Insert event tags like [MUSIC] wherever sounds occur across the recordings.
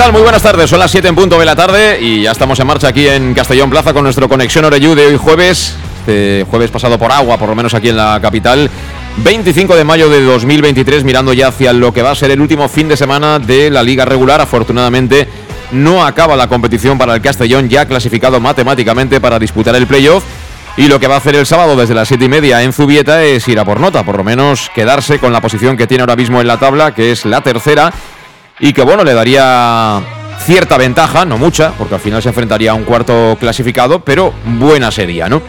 Tal? Muy buenas tardes, son las 7 en punto de la tarde y ya estamos en marcha aquí en Castellón Plaza con nuestro Conexión Oreyú de hoy jueves, este jueves pasado por agua, por lo menos aquí en la capital. 25 de mayo de 2023, mirando ya hacia lo que va a ser el último fin de semana de la liga regular. Afortunadamente no acaba la competición para el Castellón, ya clasificado matemáticamente para disputar el playoff. Y lo que va a hacer el sábado desde las 7 y media en Zubieta es ir a por nota, por lo menos quedarse con la posición que tiene ahora mismo en la tabla, que es la tercera y que bueno, le daría cierta ventaja, no mucha, porque al final se enfrentaría a un cuarto clasificado, pero buena sería, ¿no?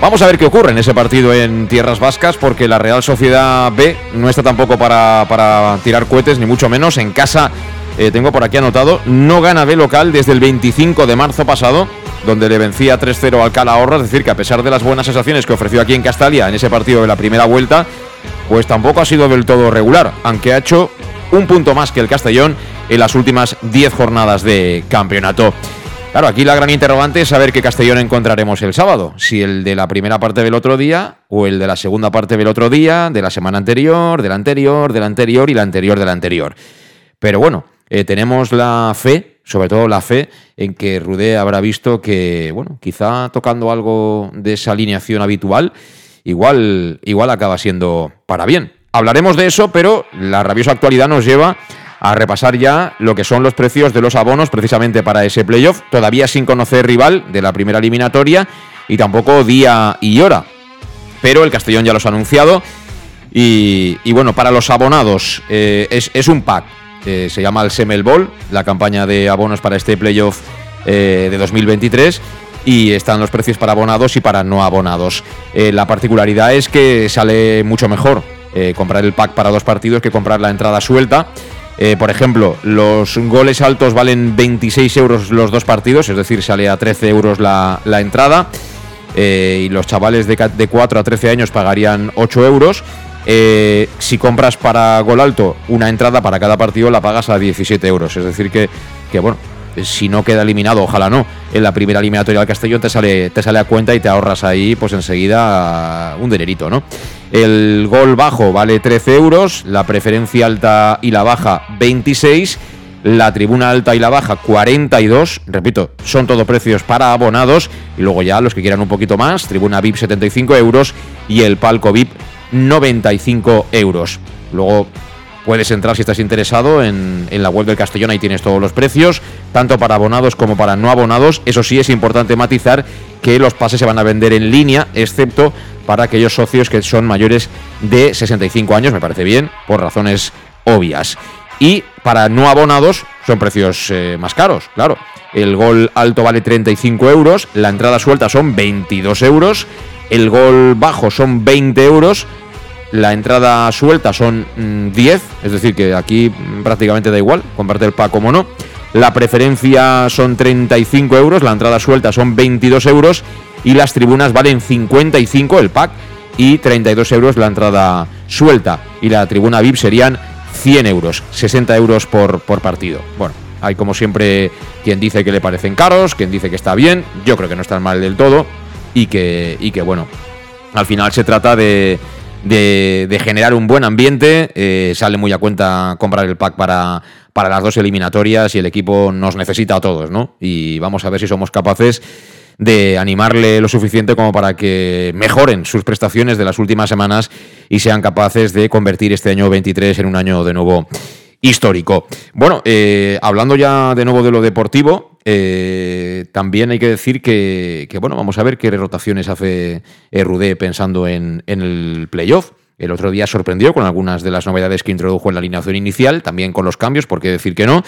Vamos a ver qué ocurre en ese partido en Tierras Vascas, porque la Real Sociedad B no está tampoco para, para tirar cohetes, ni mucho menos. En casa, eh, tengo por aquí anotado, no gana B local desde el 25 de marzo pasado, donde le vencía 3-0 al Calahorra, es decir, que a pesar de las buenas sensaciones que ofreció aquí en Castalia en ese partido de la primera vuelta, pues tampoco ha sido del todo regular, aunque ha hecho un punto más que el Castellón en las últimas 10 jornadas de campeonato. Claro, aquí la gran interrogante es saber qué Castellón encontraremos el sábado. Si el de la primera parte del otro día o el de la segunda parte del otro día, de la semana anterior, del anterior, del anterior y la anterior del anterior. Pero bueno, eh, tenemos la fe, sobre todo la fe, en que Rudé habrá visto que, bueno, quizá tocando algo de esa alineación habitual, igual, igual acaba siendo para bien. Hablaremos de eso, pero la rabiosa actualidad nos lleva a repasar ya lo que son los precios de los abonos precisamente para ese playoff, todavía sin conocer rival de la primera eliminatoria y tampoco día y hora. Pero el Castellón ya los ha anunciado y, bueno, para los abonados eh, es, un pack, eh, se llama el Semel Ball, la campaña de abonos para este playoff eh, de 2023 y están los precios para abonados y para no abonados. la particularidad es que sale mucho mejor eh, comprar el pack para dos partidos que comprar la entrada suelta. Eh, por ejemplo, los goles altos valen 26 euros los dos partidos, es decir, sale a 13 euros la, entrada. Eh, y los chavales de, de, 4 a 13 años pagarían 8 euros. si compras para gol alto una entrada para cada partido, la pagas a 17 euros. Es decir, que, que bueno, si no queda eliminado, ojalá no, en la primera eliminatoria del Castellón te sale, te sale a cuenta y te ahorras ahí, pues enseguida un dinerito, ¿no? El gol bajo vale 13 euros, la preferencia alta y la baja 26, la tribuna alta y la baja 42, repito, son todo precios para abonados y luego ya los que quieran un poquito más, tribuna VIP 75 euros y el palco VIP 95 euros. Luego Puedes entrar si estás interesado en, la web del Castellón, ahí tienes todos los precios, tanto para abonados como para no abonados. Eso sí, es importante matizar que los pases se van a vender en línea, excepto para aquellos socios que son mayores de 65 años, me parece bien, por razones obvias. Y para no abonados son precios eh, más caros, claro. El gol alto vale 35 euros, la entrada suelta son 22 euros, el gol bajo son 20 euros la entrada suelta son 10, mm, es decir, que aquí prácticamente da igual, comparte el pack como no. La preferencia son 35 euros, la entrada suelta son 22 euros y las tribunas valen 55 el pack y 32 euros la entrada suelta. Y la tribuna VIP serían 100 euros, 60 euros por, por partido. Bueno, hay como siempre quien dice que le parecen caros, quien dice que está bien, yo creo que no están mal del todo y que, y que bueno, al final se trata de de, generar un buen ambiente. Eh, sale muy a cuenta comprar el pack para, para las dos eliminatorias y el equipo nos necesita a todos, ¿no? Y vamos a ver si somos capaces de animarle lo suficiente como para que mejoren sus prestaciones de las últimas semanas y sean capaces de convertir este año 23 en un año de nuevo histórico. Bueno, eh, hablando ya de nuevo de lo deportivo, eh, también hay que decir que, bueno, vamos a ver qué rotaciones hace Rudé pensando en, en el playoff. El otro día sorprendió con algunas de las novedades que introdujo en la alineación inicial, también con los cambios, por qué decir que no.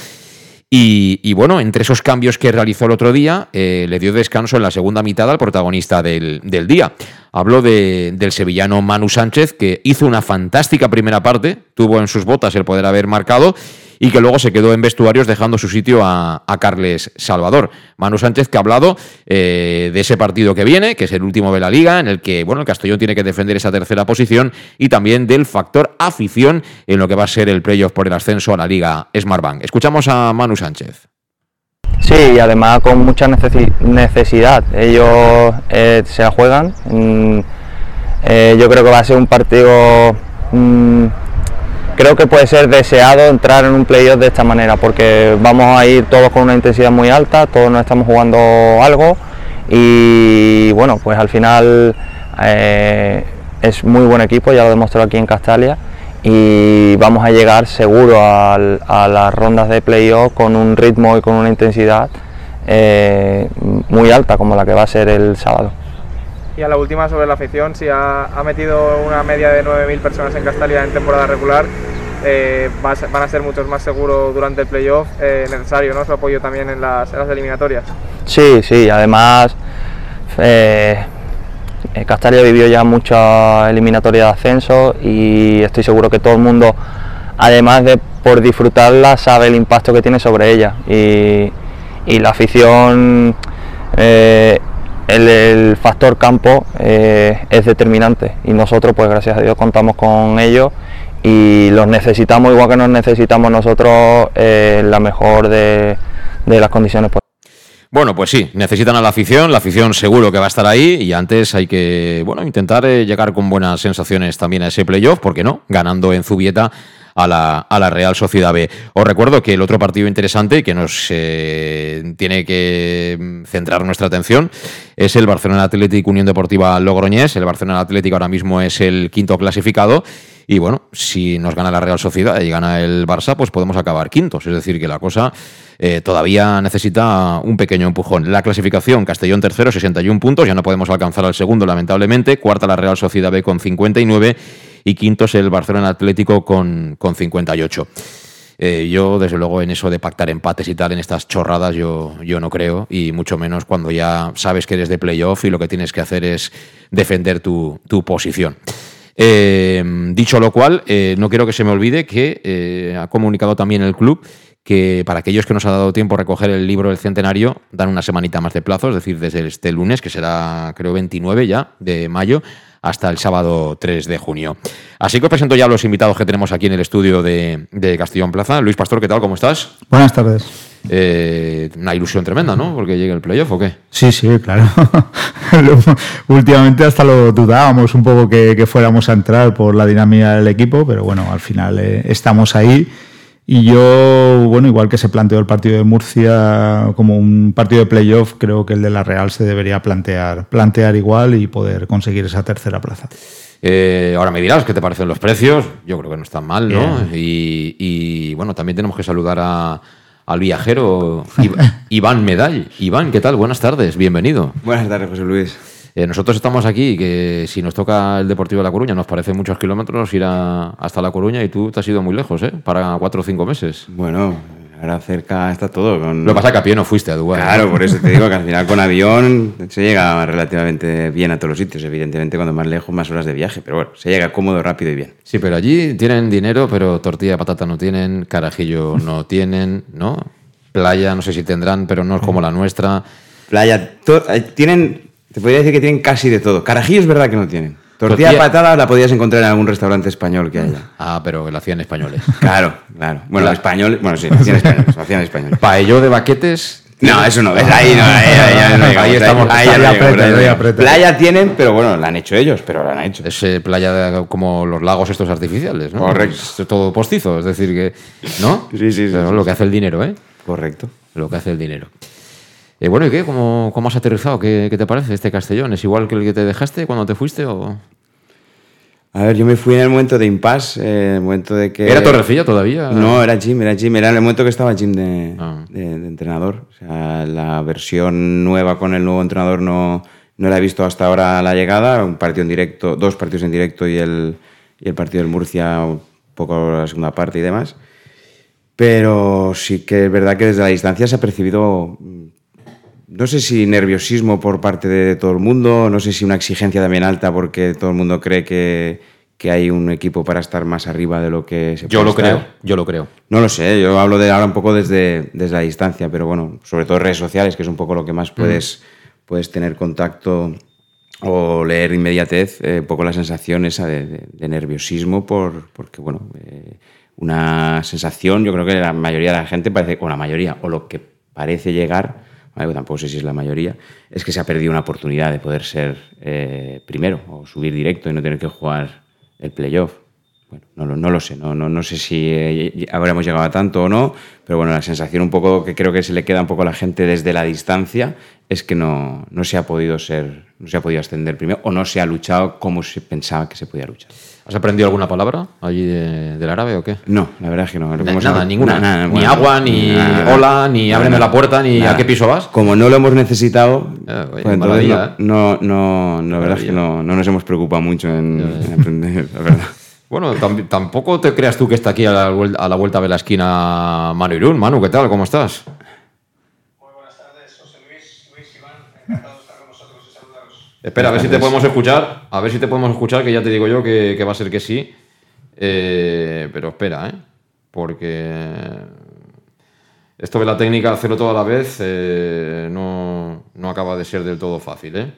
Y, bueno, entre esos cambios que realizó el otro día, eh, le dio descanso en la segunda mitad al protagonista del, del día. Habló de, del sevillano Manu Sánchez, que hizo una fantástica primera parte, tuvo en sus botas el poder haber marcado y que luego se quedó en vestuarios dejando su sitio a, Carles Salvador. Manu Sánchez que ha hablado eh, de ese partido que viene, que es el último de la liga, en el que bueno, el Castellón tiene que defender esa tercera posición y también del factor afición en lo que va a ser el playoff por el ascenso a la liga Smartbank. Escuchamos a Manu Sánchez. Sí, y además con mucha necesidad. Ellos eh, se juegan. Mm, eh, yo creo que va a ser un partido mm, creo que puede ser deseado entrar en un playoff de esta manera, porque vamos a ir todos con una intensidad muy alta, todos nos estamos jugando algo y bueno, pues al final eh, es muy buen equipo, ya lo demostró aquí en Castalia y vamos a llegar seguro a, las rondas de playoff con un ritmo y con una intensidad eh, muy alta como la que va a ser el sábado. Y a la última sobre la afición, si ha, metido una media de 9.000 personas en Castalia en temporada regular, eh, van a ser muchos más seguros durante el playoff, eh, necesario ¿no? su apoyo también en las, eliminatorias. Sí, sí, además eh, Castalia vivió ya mucha eliminatoria de ascenso y estoy seguro que todo el mundo, además de por disfrutarla, sabe el impacto que tiene sobre ella y, la afición el, factor campo eh, es determinante y nosotros pues gracias a Dios contamos con ellos y los necesitamos igual que nos necesitamos nosotros eh, la mejor de, las condiciones. Bueno, pues sí, necesitan a la afición, la afición seguro que va a estar ahí y antes hay que, bueno, intentar eh, llegar con buenas sensaciones también a ese playoff, ¿por qué no? Ganando en Zubieta a la, Real Sociedad B. Os recuerdo que el otro partido interesante que nos eh, tiene que centrar nuestra atención es el Barcelona Atlético Unión Deportiva Logroñés. El Barcelona Atlético ahora mismo es el quinto clasificado. Y bueno, si nos gana la Real Sociedad y gana el Barça, pues podemos acabar quintos. Es decir, que la cosa eh, todavía necesita un pequeño empujón. La clasificación, Castellón tercero, 61 puntos. Ya no podemos alcanzar al segundo, lamentablemente. Cuarta la Real Sociedad B con 59 y quinto es el Barcelona Atlético con, con 58. Eh, yo, desde luego, en eso de pactar empates y tal, en estas chorradas, yo, yo no creo, y mucho menos cuando ya sabes que eres de playoff y lo que tienes que hacer es defender tu, posición. Eh, dicho lo cual, eh, no quiero que se me olvide que ha comunicado también el club que para aquellos que nos ha dado tiempo a recoger el libro del centenario, dan una semanita más de plazo, es decir, desde este lunes, que será creo 29 ya de mayo, hasta el sábado 3 de junio. Así que os presento ya a los invitados que tenemos aquí en el estudio de, Castellón Plaza. Luis Pastor, ¿qué tal? ¿Cómo estás? Buenas tardes. Eh, una ilusión tremenda, ¿no? Porque llegue el playoff o qué. Sí, sí, claro. [LAUGHS] Últimamente hasta lo dudábamos un poco que, fuéramos a entrar por la dinámica del equipo, pero bueno, al final eh, estamos ahí y yo, bueno, igual que se planteó el partido de Murcia como un partido de playoff, creo que el de la Real se debería plantear, plantear igual y poder conseguir esa tercera plaza. Eh, ahora me dirás qué te parecen los precios. Yo creo que no están mal, ¿no? Y, bueno, también tenemos que saludar al viajero [LAUGHS] Iván Medall. Iván, ¿qué tal? Buenas tardes, bienvenido. Buenas tardes, José Luis. Eh, nosotros estamos aquí, que si nos toca el Deportivo de La Coruña, nos parece muchos kilómetros ir hasta La Coruña y tú te has ido muy lejos, ¿eh? Para cuatro o cinco meses. Bueno, ahora cerca está todo. Lo que pasa es que a pie no fuiste a Dubái. Claro, por eso te digo que al final con avión [LAUGHS] se llega relativamente bien a todos los sitios. Evidentemente, cuando más lejos, más horas de viaje. Pero bueno, se llega cómodo, rápido y bien. Sí, pero allí tienen dinero, pero tortilla de patata no tienen, carajillo [LAUGHS] no tienen, ¿no? Playa, no sé si tendrán, pero no es como la nuestra. Playa, eh, tienen te podría decir que tienen casi de todo. Carajillo es verdad que no tienen. Tortilla, patada la podías encontrar en algún restaurante español que haya. [LAUGHS] Ah, pero lo hacían españoles. [LAUGHS] Claro, claro. Bueno, español, bueno, sí, hacían españoles, lo hacían españoles. [LAUGHS] Paello de baquetes. No, eso no, ahí no, ahí, estamos. Ahí, Playa tienen, pero bueno, la han hecho ellos, pero la han hecho. Es eh, playa como los lagos estos artificiales, ¿no? Correcto. Es todo postizo, es decir que, ¿no? Sí, sí, sí. lo que hace el dinero, ¿eh? Correcto. Lo que hace el dinero. Eh, bueno, ¿y qué? ¿Cómo, ¿Cómo, has aterrizado? ¿Qué, te parece este Castellón? ¿Es igual que el que te dejaste cuando te fuiste? O... A ver, yo me fui en el momento de impasse, eh, el momento de que... ¿Era Torrecilla todavía? No, era Jim, era Jim. Era en el momento que estaba Jim de, Ah. de- de entrenador. O sea, la versión nueva con el nuevo entrenador no, no la he visto hasta ahora la llegada. Un partido en directo, dos partidos en directo y el, y el partido del Murcia, un poco la segunda parte y demás. Pero sí que es verdad que desde la distancia se ha percibido, mm, no sé si nerviosismo por parte de todo el mundo, no sé si una exigencia también alta porque todo el mundo cree que, que hay un equipo para estar más arriba de lo que se Yo puede lo estar. creo, yo lo creo. No lo sé, yo hablo de ahora un poco desde, desde la distancia, pero bueno, sobre todo redes sociales, que es un poco lo que más puedes, puedes tener contacto o leer inmediatez, eh, un poco la sensación esa de, de- de nerviosismo, por, porque bueno, eh, una sensación, yo creo que la mayoría de la gente parece, o la mayoría, o lo que parece llegar, tampoco sé si es la mayoría, es que se ha perdido una oportunidad de poder ser eh, primero o subir directo y no tener que jugar el playoff. Bueno, no, lo- no lo sé, no, no, no sé si eh, habremos llegado a tanto o no, pero bueno, la sensación un poco que creo que se le queda un poco a la gente desde la distancia es que no, no se ha podido ser, no se ha podido ascender primero o no se ha luchado como se pensaba que se podía luchar. ¿Has aprendido alguna palabra allí de- del árabe o qué? No, la verdad es que no. Lo que Na- hemos- nada, ninguna. nada, ni bueno, agua, ni nada, hola, ni nada, ábreme nada. la puerta, ni Nada. a qué piso vas. Como no lo hemos necesitado, Ah, oye, pues entonces maravilla, no, ¿eh? no, no, la verdad es que no, no nos hemos preocupado mucho en, en aprender, la verdad. [LAUGHS] Bueno, tam- tampoco te creas tú que está aquí a la, vuel- a la vuelta de la esquina Manu Irún. Manu, ¿qué tal? ¿Cómo estás? Muy buenas tardes, José Luis, Luis Iván, encantado de estar con vosotros y saludaros. Espera, a ver si te podemos escuchar. A ver si te podemos escuchar, que ya te digo yo que, que va a ser que sí. Eh, pero espera, ¿eh? Porque esto de la técnica, hacerlo todo a la vez, eh, no, no acaba de ser del todo fácil, ¿eh?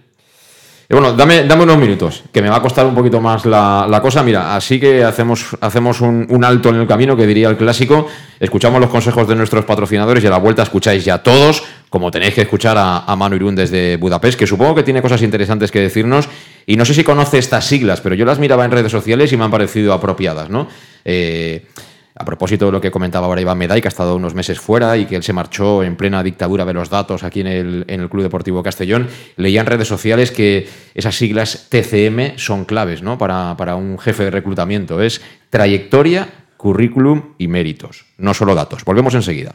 Y bueno, dame, dame unos minutos, que me va a costar un poquito más la, la cosa. Mira, así que hacemos, hacemos un, un alto en el camino, que diría el clásico. Escuchamos los consejos de nuestros patrocinadores y a la vuelta escucháis ya todos, como tenéis que escuchar a, Manu Irún desde Budapest, que supongo que tiene cosas interesantes que decirnos. Y no sé si conoce estas siglas, pero yo las miraba en redes sociales y me han parecido apropiadas, ¿no? Eh, a propósito de lo que comentaba ahora Iván Meday, que ha estado unos meses fuera y que él se marchó en plena dictadura de los datos aquí en el, en el Club Deportivo Castellón, leía en redes sociales que esas siglas TCM son claves ¿no? para, para un jefe de reclutamiento. Es trayectoria, currículum y méritos, no solo datos. Volvemos enseguida.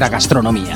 gastronomía.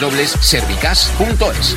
www.servicas.es.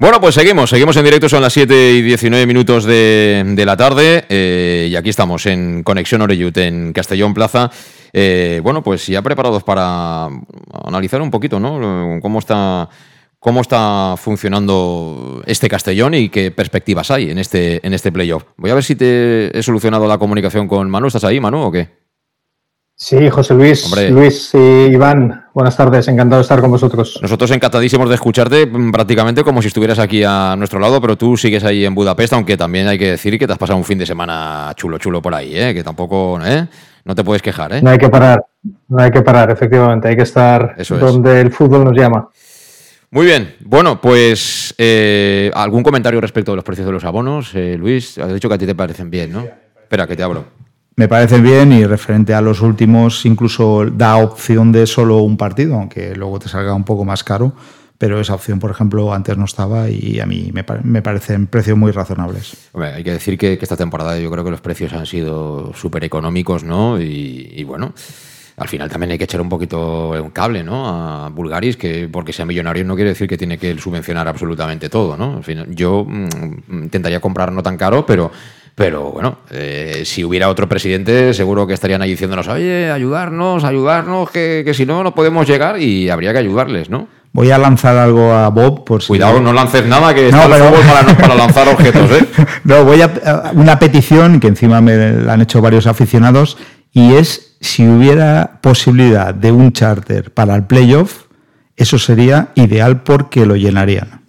Bueno, pues seguimos, seguimos en directo, son las 7 y 19 minutos de, la tarde eh, y aquí estamos en Conexión Oreyut en Castellón Plaza. Eh, bueno, pues ya preparados para analizar un poquito, ¿no? Cómo está, cómo está funcionando este Castellón y qué perspectivas hay en este, en este playoff. Voy a ver si te he solucionado la comunicación con Manu. ¿Estás ahí, Manu, o qué? Sí, José Luis, Hombre. Luis y Iván, buenas tardes, encantado de estar con vosotros. Nosotros encantadísimos de escucharte mm, prácticamente como si estuvieras aquí a nuestro lado, pero tú sigues ahí en Budapest, aunque también hay que decir que te has pasado un fin de semana chulo, chulo por ahí, ¿eh? que tampoco, ¿eh? No te puedes quejar, ¿eh? No hay que parar, no hay que parar, efectivamente, hay que estar Eso es. donde el fútbol nos llama. Muy bien, bueno, pues eh, algún comentario respecto de los precios de los abonos, eh, Luis, has dicho que a ti te parecen bien, ¿no? Espera, que te abro. Me parece bien y referente a los últimos incluso da opción de solo un partido, aunque luego te salga un poco más caro, pero esa opción, por ejemplo, antes no estaba y a mí me, me parecen precios muy razonables. Hombre, hay que decir que, que esta temporada yo creo que los precios han sido súper económicos, ¿no? Y, y bueno, al final también hay que echar un poquito un cable, ¿no? A Bulgaris, que porque sea millonario no quiere decir que tiene que subvencionar absolutamente todo, ¿no? Al final, yo mm, intentaría comprar no tan caro, pero, pero bueno, eh, si hubiera otro presidente, seguro que estarían ahí diciéndonos, oye, ayudarnos, ayudarnos, que, que si no, no podemos llegar y habría que ayudarles, ¿no? Voy a lanzar algo a Bob por si... Cuidado, no lances nada, que No, está pero- para, para lanzar [LAUGHS] objetos, ¿eh? No, voy a a- una petición que encima me la han hecho varios aficionados y es si hubiera posibilidad de un charter para el playoff, eso sería ideal porque lo llenarían.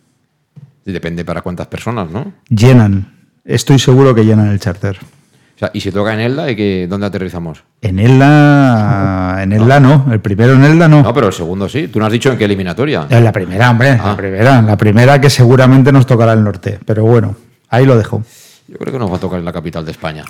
Depende para cuántas personas, ¿no? Llenan, estoy seguro que llenan el charter. O sea, y si toca en Elda, ¿y que, ¿dónde aterrizamos? En Elda, en Elda no, el primero en Elda no. No, pero el segundo sí. Tú no has dicho en qué eliminatoria. En la primera, hombre, Ah. la primera, la primera que seguramente nos tocará el norte, pero bueno, ahí lo dejo. Yo creo que nos va a tocar en la capital de España.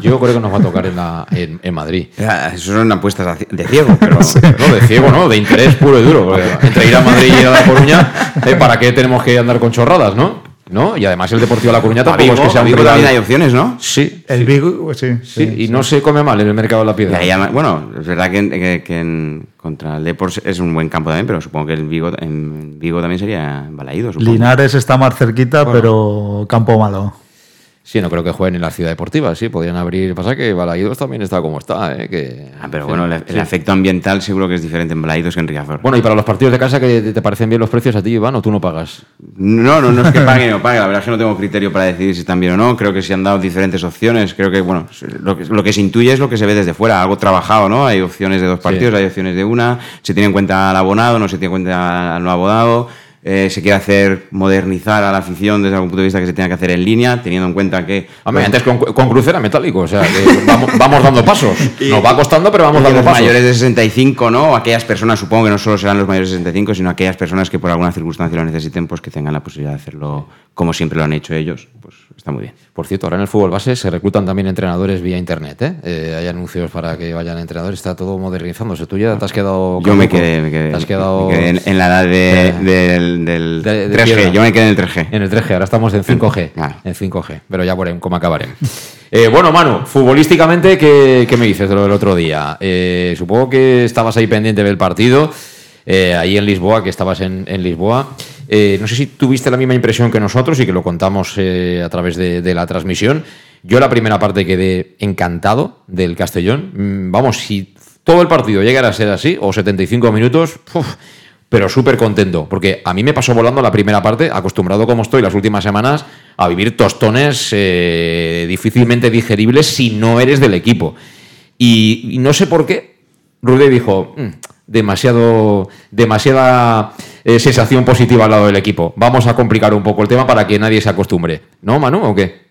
Yo creo que nos va a tocar en, la, en, en Madrid. [LAUGHS] Eso son apuestas de ciego, pero [LAUGHS] No, de ciego, ¿no? De interés puro y duro. [LAUGHS] entre ir a Madrid y ir a La Coruña, ¿eh? ¿para qué tenemos que andar con chorradas, no? ¿No? Y además el Deportivo de La Coruña tampoco es Vigo- que sea un rival. también hay opciones, ¿no? Sí. El Vigo, pues sí, Sí, y no se come mal en el mercado de la piedra. bueno, es verdad que, en- que- que en- contra el Depor es un buen campo también, pero supongo que el Vigo, en Vigo también sería Balaído. supongo. Linares está más cerquita, pero campo malo. Sí, no creo que jueguen en la ciudad deportiva, sí, podrían abrir. Pasa que Balaídos también está como está, ¿eh? Que, Ah, pero en bueno, el, efecto ambiental seguro que es diferente en Balaídos que en Riazor. Bueno, y para los partidos de casa, que te parecen bien los precios a ti, Iván, o tú no pagas? No, no, no es que [LAUGHS] pague o no pague, la verdad es que no tengo criterio para decidir si están bien o no, creo que se han dado diferentes opciones, creo que, bueno, lo que, lo que se intuye es lo que se ve desde fuera, algo trabajado, ¿no? Hay opciones de dos partidos, hay opciones de una, se tiene en cuenta al abonado, no se tiene en cuenta al no abonado, eh, se quiere hacer modernizar a la afición desde algún punto de vista que se tenga que hacer en línea, teniendo en cuenta que... Hombre, antes con, con crucera metálico, o sea, que vamos, vamos dando pasos. [LAUGHS] Nos va costando, pero vamos dando los pasos. mayores de 65, ¿no? Aquellas personas, supongo que no solo serán los mayores de 65, sino aquellas personas que por alguna circunstancia lo necesiten, pues que tengan la posibilidad de hacerlo como siempre lo han hecho ellos, pues está muy bien. Por cierto, ahora en el fútbol base se reclutan también entrenadores vía internet, ¿eh? Eh, hay anuncios para que vayan entrenadores, está todo modernizándose. Tú ya te has quedado... Yo me quedé, me quedé, Te has quedado... me quedé en, en la edad de- del, del de- de 3G, piedra. yo me quedé en el 3G. En el 3G, ahora estamos en 5G. [LAUGHS] Claro. En 5G, pero ya veremos cómo acabaremos. Eh, bueno, Manu, futbolísticamente, ¿qué, qué me dices de lo del otro día? Eh, supongo que estabas ahí pendiente del partido, eh, ahí en Lisboa, que estabas en, en Lisboa. No sé si tuviste la misma impresión que nosotros y que lo contamos a través de, de la transmisión. Yo la primera parte quedé encantado del Castellón. Mm, Vamos, si todo el partido llegara a ser así, o 75 minutos, uf, pero súper contento, porque a mí me pasó volando la primera parte, acostumbrado como estoy las últimas semanas a vivir tostones eh, difícilmente digeribles si no eres del equipo. Y, y no sé por qué, Rude dijo, "Mm, demasiado, demasiada eh, sensación positiva al lado del equipo. Vamos a complicar un poco el tema para que nadie se acostumbre. ¿No, Manu, o qué?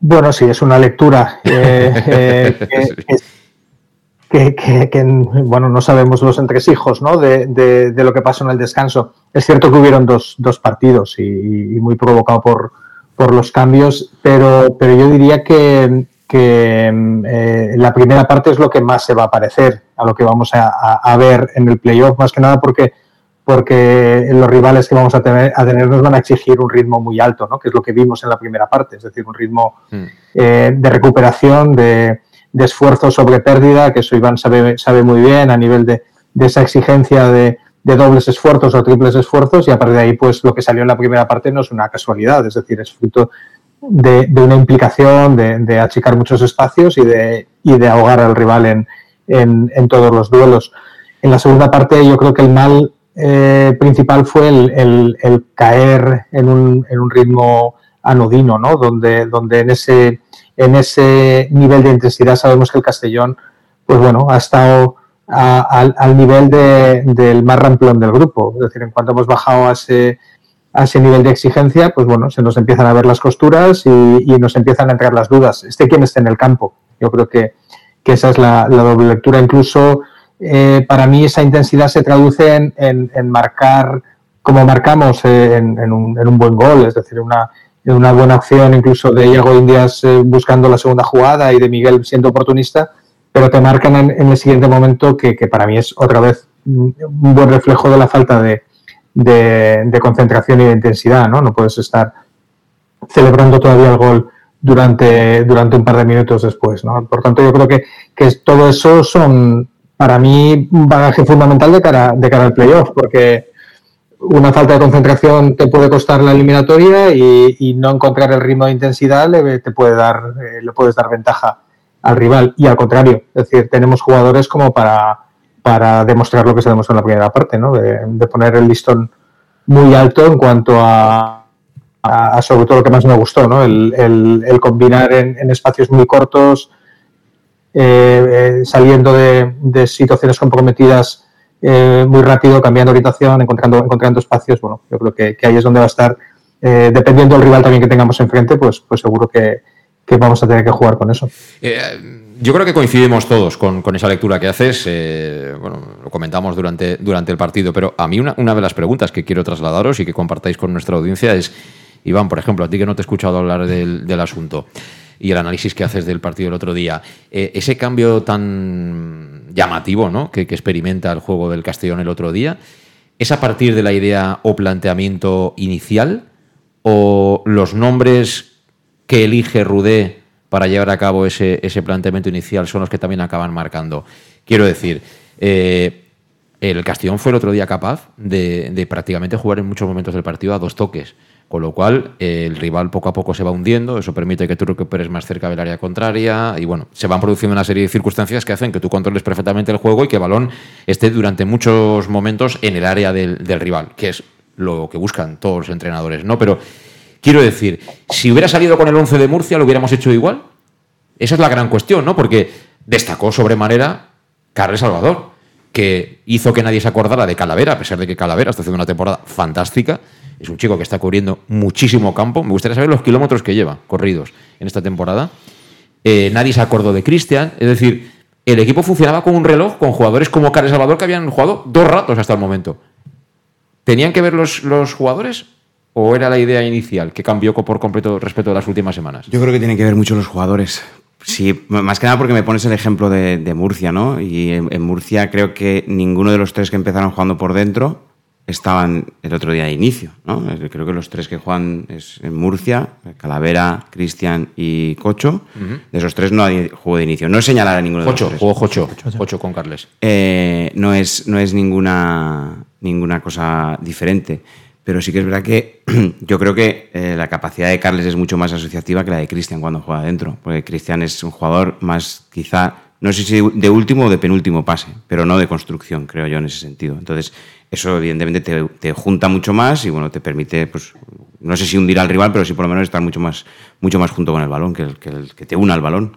Bueno, sí, es una lectura eh, [LAUGHS] que, que- que- que, bueno, no sabemos los entresijos ¿no? de, de- de lo que pasó en el descanso. Es cierto que hubieron dos, dos partidos y, y muy provocado por, por los cambios, pero, pero yo diría que, que, eh, la primera parte es lo que más se va a parecer a lo que vamos a, a- a ver en el playoff, más que nada porque porque los rivales que vamos a tener, a tener nos van a exigir un ritmo muy alto, ¿no? que es lo que vimos en la primera parte, es decir, un ritmo eh, de recuperación, de, de esfuerzo sobre pérdida, que eso Iván sabe, sabe muy bien a nivel de, de esa exigencia de, dobles esfuerzos o triples esfuerzos y a partir de ahí pues lo que salió en la primera parte no es una casualidad, es decir, es fruto de, una implicación, de, achicar muchos espacios y de, y de ahogar al rival en, en, todos los duelos. En la segunda parte yo creo que el mal eh, principal fue el, el, caer en un, en un, ritmo anodino, ¿no? donde, donde en, ese, en ese nivel de intensidad sabemos que el Castellón pues bueno, ha estado al, nivel del más ramplón del grupo. Es decir, en cuanto hemos bajado a ese, a ese nivel de exigencia, pues bueno, se nos empiezan a ver las costuras y, nos empiezan a entrar las dudas. Este quien esté en el campo. Yo creo que, esa es la, doble lectura. Incluso eh, para mí esa intensidad se traduce en, marcar como marcamos eh, en, un, buen gol, es decir, una, una buena acción incluso de Iago Indias eh, buscando la segunda jugada y de Miguel siendo oportunista pero te marcan en, el siguiente momento que, para mí es otra vez un buen reflejo de la falta de, concentración y de intensidad, ¿no? No puedes estar celebrando todavía el gol durante, durante un par de minutos después, ¿no? Por tanto, yo creo que, que todo eso son, para mí, un bagaje fundamental de cara, de cara al playoff, porque una falta de concentración te puede costar la eliminatoria y, no encontrar el ritmo de intensidad le, te puede dar, eh, le puedes dar ventaja al rival y al contrario, es decir, tenemos jugadores como para, para demostrar lo que se demostró en la primera parte, ¿no? de, poner el listón muy alto en cuanto a, a, sobre todo lo que más me gustó, ¿no? el, el, combinar en, espacios muy cortos, eh, eh, saliendo de, de, situaciones comprometidas eh, muy rápido, cambiando orientación, encontrando, encontrando espacios, bueno, yo creo que, que ahí es donde va a estar, dependiendo del rival también que tengamos enfrente, pues, pues seguro que, que vamos a tener que jugar con eso. Eh, yo creo que coincidimos todos con, esa lectura que haces. Eh, bueno, lo comentamos durante, durante el partido, pero a mí una, de las preguntas que quiero trasladaros y que compartáis con nuestra audiencia es, Iván, por ejemplo, a ti que no te he escuchado hablar del, asunto y el análisis que haces del partido el otro día, eh, ese cambio tan llamativo ¿no? que, experimenta el juego del Castellón el otro día, ¿es a partir de la idea o planteamiento inicial o los nombres que elige Rudé para llevar a cabo ese, ese, planteamiento inicial son los que también acaban marcando. Quiero decir, eh, el Castellón fue el otro día capaz de, prácticamente jugar en muchos momentos del partido a dos toques, con lo cual eh, el rival poco a poco se va hundiendo, eso permite que tú recuperes más cerca del área contraria y bueno, se van produciendo una serie de circunstancias que hacen que tú controles perfectamente el juego y que el balón esté durante muchos momentos en el área del, rival, que es lo que buscan todos los entrenadores, ¿no? Pero Quiero decir, si hubiera salido con el 11 de Murcia, ¿lo hubiéramos hecho igual? Esa es la gran cuestión, ¿no? Porque destacó sobremanera Carles Salvador, que hizo que nadie se acordara de Calavera, a pesar de que Calavera está haciendo una temporada fantástica. Es un chico que está cubriendo muchísimo campo. Me gustaría saber los kilómetros que lleva corridos en esta temporada. Eh, nadie se acordó de Cristian. Es decir, el equipo funcionaba como un reloj con jugadores como Carles Salvador que habían jugado dos ratos hasta el momento. ¿Tenían que ver los, los jugadores ¿O era la idea inicial que cambió por completo respecto a las últimas semanas? Yo creo que tienen que ver mucho los jugadores. Sí, más que nada porque me pones el ejemplo de, Murcia, ¿no? Y en, Murcia creo que ninguno de los tres que empezaron jugando por dentro estaban el otro día de inicio, ¿no? Creo que los tres que juegan es en Murcia, Calavera, Cristian y Cocho. De esos tres no hay juego de inicio. No es señalar a ninguno de los tres. Jugó Jocho, Jocho con Carles. Eh, no es, no es ninguna, ninguna cosa diferente. Pero sí que es verdad que [CLEARS THROAT] yo creo que eh, la capacidad de Carles es mucho más asociativa que la de Cristian cuando juega dentro. Porque Cristian es un jugador más, quizá, no sé si de último o de penúltimo pase, pero no de construcción, creo yo, en ese sentido. Entonces, eso evidentemente te, junta mucho más y bueno, te permite, pues, no sé si hundir al rival, pero sí por lo menos estar mucho más, mucho más junto con el balón, que, que, que te una al balón.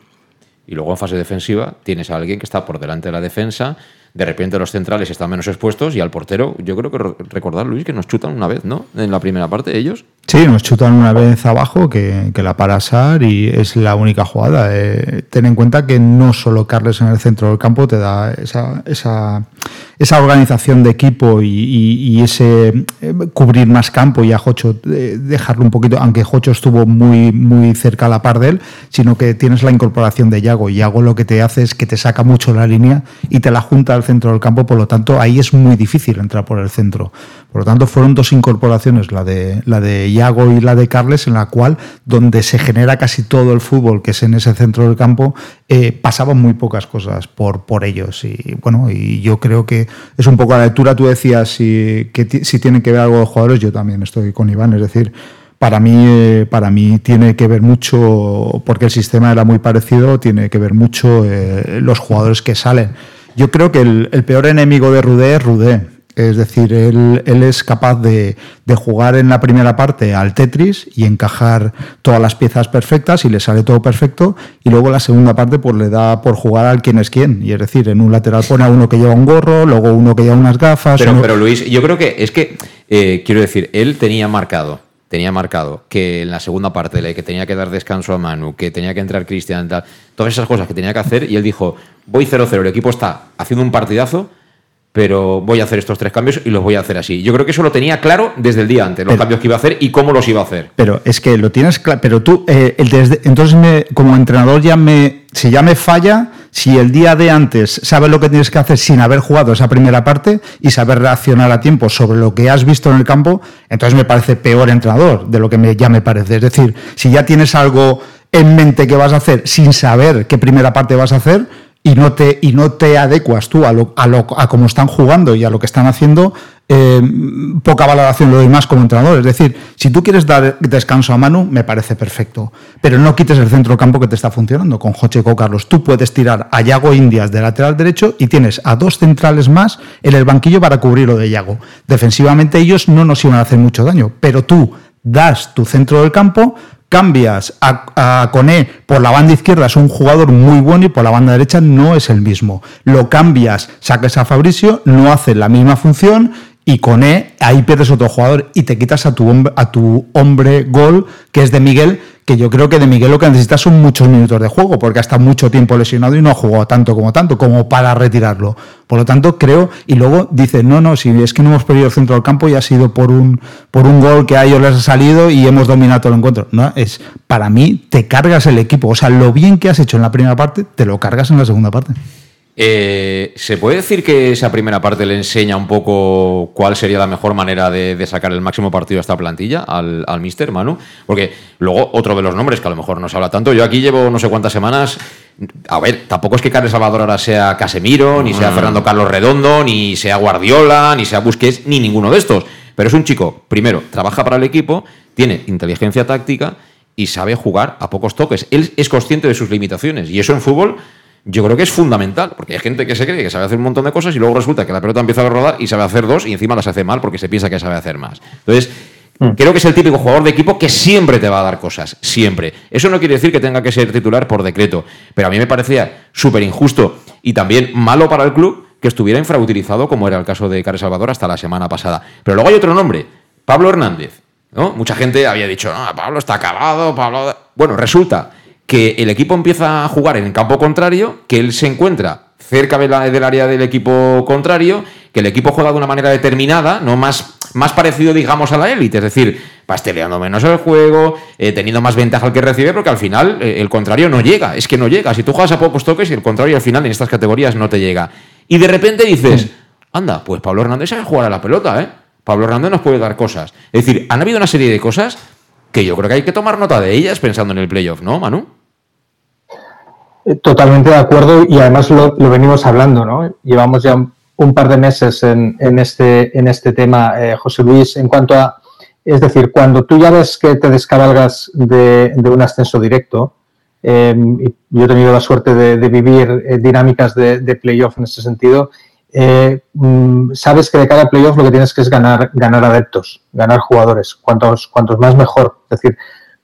Y luego en fase defensiva tienes a alguien que está por delante de la defensa de repente los centrales están menos expuestos y al portero, yo creo que recordar, Luis, que nos chutan una vez, ¿no? En la primera parte ellos. Sí, nos chutan una vez abajo que, la para Sar y es la única jugada. Eh, ten en cuenta que no solo Carles en el centro del campo te da esa, esa, esa organización de equipo y, ese eh, cubrir más campo y a Jocho eh, dejarlo un poquito, aunque Jocho estuvo muy, muy cerca a la par de él, sino que tienes la incorporación de Yago. Yago lo que te hace es que te saca mucho la línea y te la junta al centro del campo, por lo tanto ahí es muy difícil entrar por el centro. Por lo tanto fueron dos incorporaciones, la de, la de Iago y la de Carles, en la cual, donde se genera casi todo el fútbol, que es en ese centro del campo, eh, pasaban muy pocas cosas por, por ellos. Y bueno, y yo creo que es un poco a la lectura, tú decías si, que si tienen que ver algo de jugadores, yo también estoy con Iván, es decir, para mí, eh, para mí tiene que ver mucho, porque el sistema era muy parecido, tiene que ver mucho eh, los jugadores que salen. Yo creo que el, el peor enemigo de Rudé es Rudé es decir, él, es capaz de, jugar en la primera parte al Tetris y encajar todas las piezas perfectas y le sale todo perfecto. Y luego la segunda parte pues le da por jugar al quién es quién. Y es decir, en un lateral pone a uno que lleva un gorro, luego uno que lleva unas gafas. Pero, pero Luis, yo creo que es que, eh, quiero decir, él tenía marcado tenía marcado que en la segunda parte que tenía que dar descanso a Manu, que tenía que entrar Cristian, todas esas cosas que tenía que hacer, y él dijo, voy 0-0, el equipo está haciendo un partidazo, pero voy a hacer estos tres cambios y los voy a hacer así. Yo creo que eso lo tenía claro desde el día antes, los cambios que iba a hacer y cómo los iba a hacer. Pero es que lo tienes claro, pero tú, eh, entonces me, como entrenador ya me, si ya me falla, si el día de antes sabes lo que tienes que hacer sin haber jugado esa primera parte y saber reaccionar a tiempo sobre lo que has visto en el campo, entonces me parece peor entrenador de lo que me, ya me parece. Es decir, si ya tienes algo en mente que vas a hacer sin saber qué primera parte vas a hacer, y no te, y no te adecuas tú a, lo, a, lo, a cómo están jugando y a lo que están haciendo, eh, poca valoración lo doy más como entrenador. Es decir, si tú quieres dar descanso a Manu, me parece perfecto. Pero no quites el centro campo que te está funcionando con Jocheco Carlos. Tú puedes tirar a Yago Indias de lateral derecho y tienes a dos centrales más en el banquillo para cubrir lo de Yago. Defensivamente ellos no nos iban a hacer mucho daño, pero tú das tu centro del campo cambias a, a Coné por la banda izquierda, es un jugador muy bueno y por la banda derecha no es el mismo. Lo cambias, sacas a Fabricio, no hace la misma función y Coné, ahí pierdes otro jugador y te quitas a tu, a tu hombre gol, que es de Miguel, que yo creo que de Miguel lo que necesitas son muchos minutos de juego, porque ha estado mucho tiempo lesionado y no ha jugado tanto como tanto, como para retirarlo. Por lo tanto, creo, y luego dice, no, no, si es que no hemos perdido el centro del campo y ha sido por un, por un gol que a ellos les ha salido y hemos dominado el encuentro. No, es, para mí, te cargas el equipo. O sea, lo bien que has hecho en la primera parte, te lo cargas en la segunda parte. Eh, ¿Se puede decir que esa primera parte le enseña un poco cuál sería la mejor manera de, sacar el máximo partido a esta plantilla, al, al Mister Manu? Porque luego otro de los nombres que a lo mejor no se habla tanto, yo aquí llevo no sé cuántas semanas. A ver, tampoco es que Carles Salvador ahora sea Casemiro, ni sea mm. Fernando Carlos Redondo, ni sea Guardiola, ni sea Busquets, ni ninguno de estos. Pero es un chico, primero, trabaja para el equipo, tiene inteligencia táctica y sabe jugar a pocos toques. Él es consciente de sus limitaciones y eso en fútbol yo creo que es fundamental, porque hay gente que se cree que sabe hacer un montón de cosas y luego resulta que la pelota empieza a rodar y sabe hacer dos y encima las hace mal porque se piensa que sabe hacer más. Entonces, mm. creo que es el típico jugador de equipo que siempre te va a dar cosas, siempre. Eso no quiere decir que tenga que ser titular por decreto, pero a mí me parecía súper injusto y también malo para el club que estuviera infrautilizado como era el caso de Carlos Salvador hasta la semana pasada. Pero luego hay otro nombre, Pablo Hernández. ¿no? Mucha gente había dicho, no, Pablo está acabado, Pablo... Bueno, resulta que el equipo empieza a jugar en el campo contrario, que él se encuentra cerca del área del equipo contrario, que el equipo juega de una manera determinada, no más, más parecido, digamos, a la élite, es decir, pasteleando menos el juego, eh, teniendo más ventaja al que recibe, porque al final eh, el contrario no llega, es que no llega. Si tú juegas a pocos toques, el contrario al final en estas categorías no te llega. Y de repente dices, anda, pues Pablo Hernández sabe jugar a la pelota, ¿eh? Pablo Hernández nos puede dar cosas. Es decir, han habido una serie de cosas que yo creo que hay que tomar nota de ellas pensando en el playoff, ¿no, Manu? Totalmente de acuerdo y además lo, venimos hablando, ¿no? Llevamos ya un par de meses en, este, en este tema, eh, José Luis, en cuanto a, es decir, cuando tú ya ves que te descabalgas de, un ascenso directo, y yo he tenido la suerte de, vivir eh, dinámicas de, playoff en ese sentido, eh, mm, sabes que de cada playoff lo que tienes que es ganar, ganar adeptos, ganar jugadores, cuantos, cuantos más mejor. Es decir,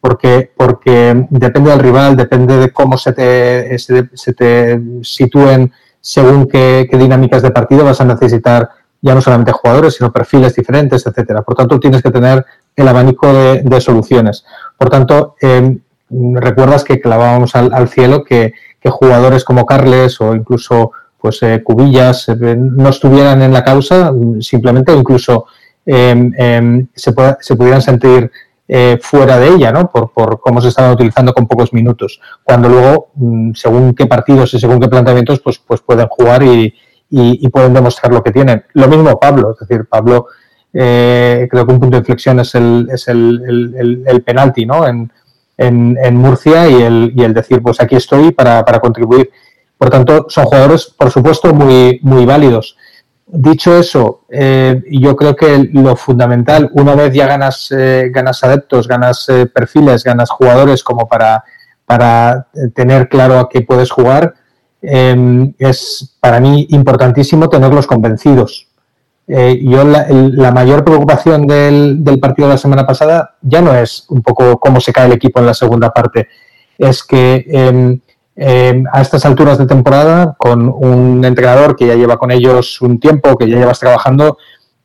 porque, porque depende del rival, depende de cómo se te, se, te sitúen según qué, dinámicas de partido vas a necesitar ya no solamente jugadores, sino perfiles diferentes, etcétera. Por tanto, tienes que tener el abanico de, soluciones. Por tanto, em, recuerdas que clavábamos al, cielo que, jugadores como Carles o incluso pues eh, Cubillas eh, no estuvieran en la causa, simplemente incluso em, em, se, se, pudieran sentir eh, fuera de ella, ¿no? Por, por, cómo se estaban utilizando con pocos minutos. Cuando luego, mm, según qué partidos y según qué planteamientos, pues, pues pueden jugar y, y, pueden demostrar lo que tienen. Lo mismo Pablo, es decir, Pablo eh, creo que un punto de inflexión es el, es el, el, penalti ¿no? En, en, Murcia y el, y el decir, pues aquí estoy para, para contribuir. Por tanto, son jugadores, por supuesto, muy, muy válidos. Dicho eso, eh, yo creo que lo fundamental, una vez ya ganas, eh, ganas adeptos, ganas eh, perfiles, ganas jugadores como para, para tener claro a qué puedes jugar, em, es para mí importantísimo tenerlos convencidos. yo la, mayor preocupación del, del, partido de la semana pasada ya no es un poco cómo se cae el equipo en la segunda parte, es que em, eh, a estas alturas de temporada, con un entrenador que ya lleva con ellos un tiempo, que ya llevas trabajando,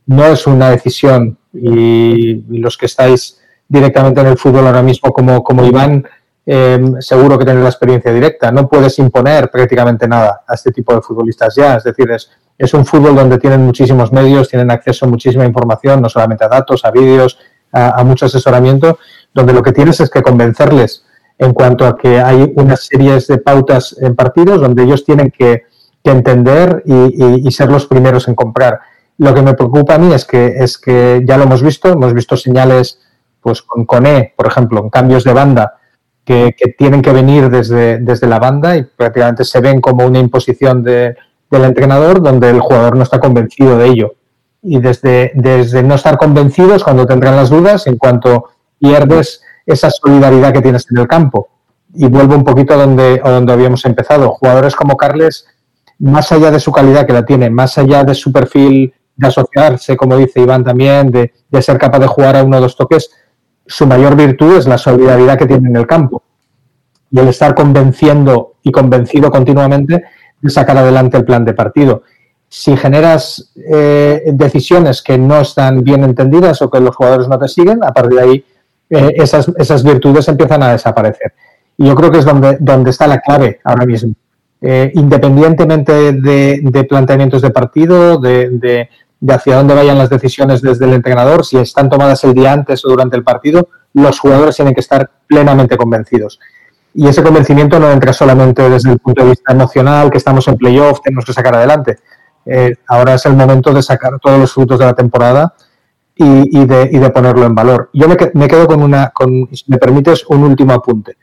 no es una decisión. Y, los que estáis directamente en el fútbol ahora mismo, como, como Iván, eh, seguro que tenéis la experiencia directa. No puedes imponer prácticamente nada a este tipo de futbolistas ya. Es decir, es, es un fútbol donde tienen muchísimos medios, tienen acceso a muchísima información, no solamente a datos, a vídeos, a, a mucho asesoramiento, donde lo que tienes es que convencerles en cuanto a que hay unas series de pautas en partidos donde ellos tienen que, entender y, ser los primeros en comprar. Lo que me preocupa a mí es que, es que ya lo hemos visto, hemos visto señales pues con Cone, por ejemplo, en cambios de banda que, tienen que venir desde, desde la banda y prácticamente se ven como una imposición del entrenador donde el jugador no está convencido de ello. Y desde, desde no estar convencidos cuando tendrán las dudas, en cuanto pierdes esa solidaridad que tienes en el campo. Y vuelvo un poquito a donde, a donde habíamos empezado. Jugadores como Carles, más allá de su calidad que la tiene, más allá de su perfil de asociarse, como dice Iván también, de, ser capaz de jugar a uno o dos toques, su mayor virtud es la solidaridad que tiene en el campo. Y el estar convenciendo y convencido continuamente de sacar adelante el plan de partido. Si generas eh, decisiones que no están bien entendidas o que los jugadores no te siguen, a partir de ahí eh, esas, esas virtudes empiezan a desaparecer. Y yo creo que es donde, donde está la clave ahora mismo. Eh, independientemente de, planteamientos de partido, de, de, hacia dónde vayan las decisiones desde el entrenador, si están tomadas el día antes o durante el partido, los jugadores tienen que estar plenamente convencidos. Y ese convencimiento no entra solamente desde el punto de vista emocional, que estamos en playoff, tenemos que sacar adelante. Eh, ahora es el momento de sacar todos los frutos de la temporada y, de, y de, ponerlo en valor. Yo me, me, quedo con una, con, si me permites, un último apunte.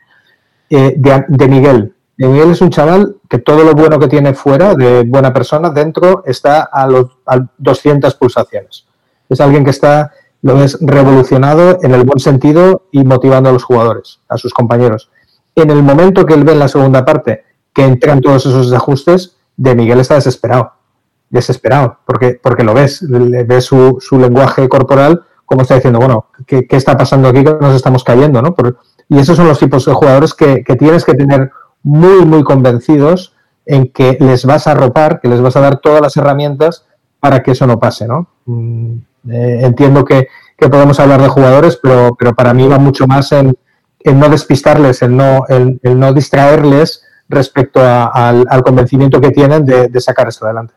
Eh, de, de, Miguel. De Miguel es un chaval que todo lo bueno que tiene fuera, de buena persona, dentro está a, los, a 200 pulsaciones. Es alguien que está, lo ves, revolucionado en el buen sentido y motivando a los jugadores, a sus compañeros. En el momento que él ve en la segunda parte que entran todos esos ajustes, de Miguel está desesperado desesperado, porque, porque lo ves, ves su, su lenguaje corporal, como está diciendo, bueno, ¿qué, ¿qué, está pasando aquí nos estamos cayendo? ¿no? y esos son los tipos de jugadores que, que, tienes que tener muy, muy convencidos en que les vas a arropar, que les vas a dar todas las herramientas para que eso no pase. ¿no? Mm, eh, entiendo que, que, podemos hablar de jugadores, pero, pero para mí va mucho más en, en no despistarles, en no, el, no distraerles respecto al, al, convencimiento que tienen de sacar esto adelante.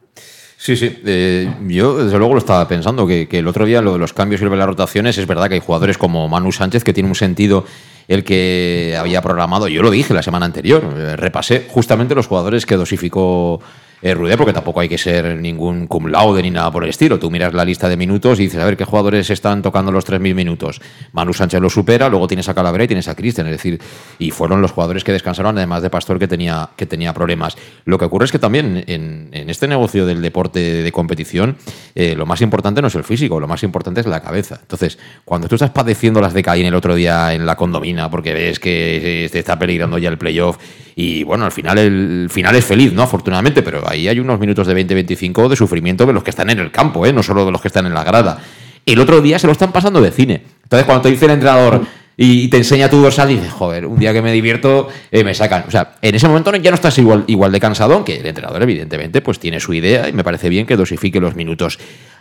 Sí, sí. Eh, yo desde luego lo estaba pensando, que, el otro día lo de los cambios y lo de las rotaciones, es verdad que hay jugadores como Manu Sánchez que tiene un sentido el que había programado, yo lo dije la semana anterior, eh, repasé justamente los jugadores que dosificó eh, Rudé, porque tampoco hay que ser ningún cum laude ni nada por el estilo. Tú miras la lista de minutos y dices, a ver, ¿qué jugadores están tocando los 3.000 minutos? Manu Sánchez lo supera, luego tienes a Calavera y tienes a Cristian, es decir, y fueron los jugadores que descansaron, además de Pastor, que tenía, que tenía problemas. Lo que ocurre es que también en, este negocio del deporte de competición, eh, lo más importante no es el físico, lo más importante es la cabeza. Entonces, cuando tú estás padeciendo las de Caín el otro día en la condomina, porque ves que te está peligrando ya el playoff, y bueno, al final el final es feliz, ¿no? Afortunadamente, pero ahí hay unos minutos de 20-25 de sufrimiento de los que están en el campo, ¿eh? no solo de los que están en la grada. El otro día se lo están pasando de cine. Entonces, cuando te dice el entrenador y te enseña tu dorsal, dices, joder, un día que me divierto, eh, me sacan. O sea, en ese momento ya no estás igual, igual de cansado, aunque el entrenador, evidentemente, pues tiene su idea y me parece bien que dosifique los minutos.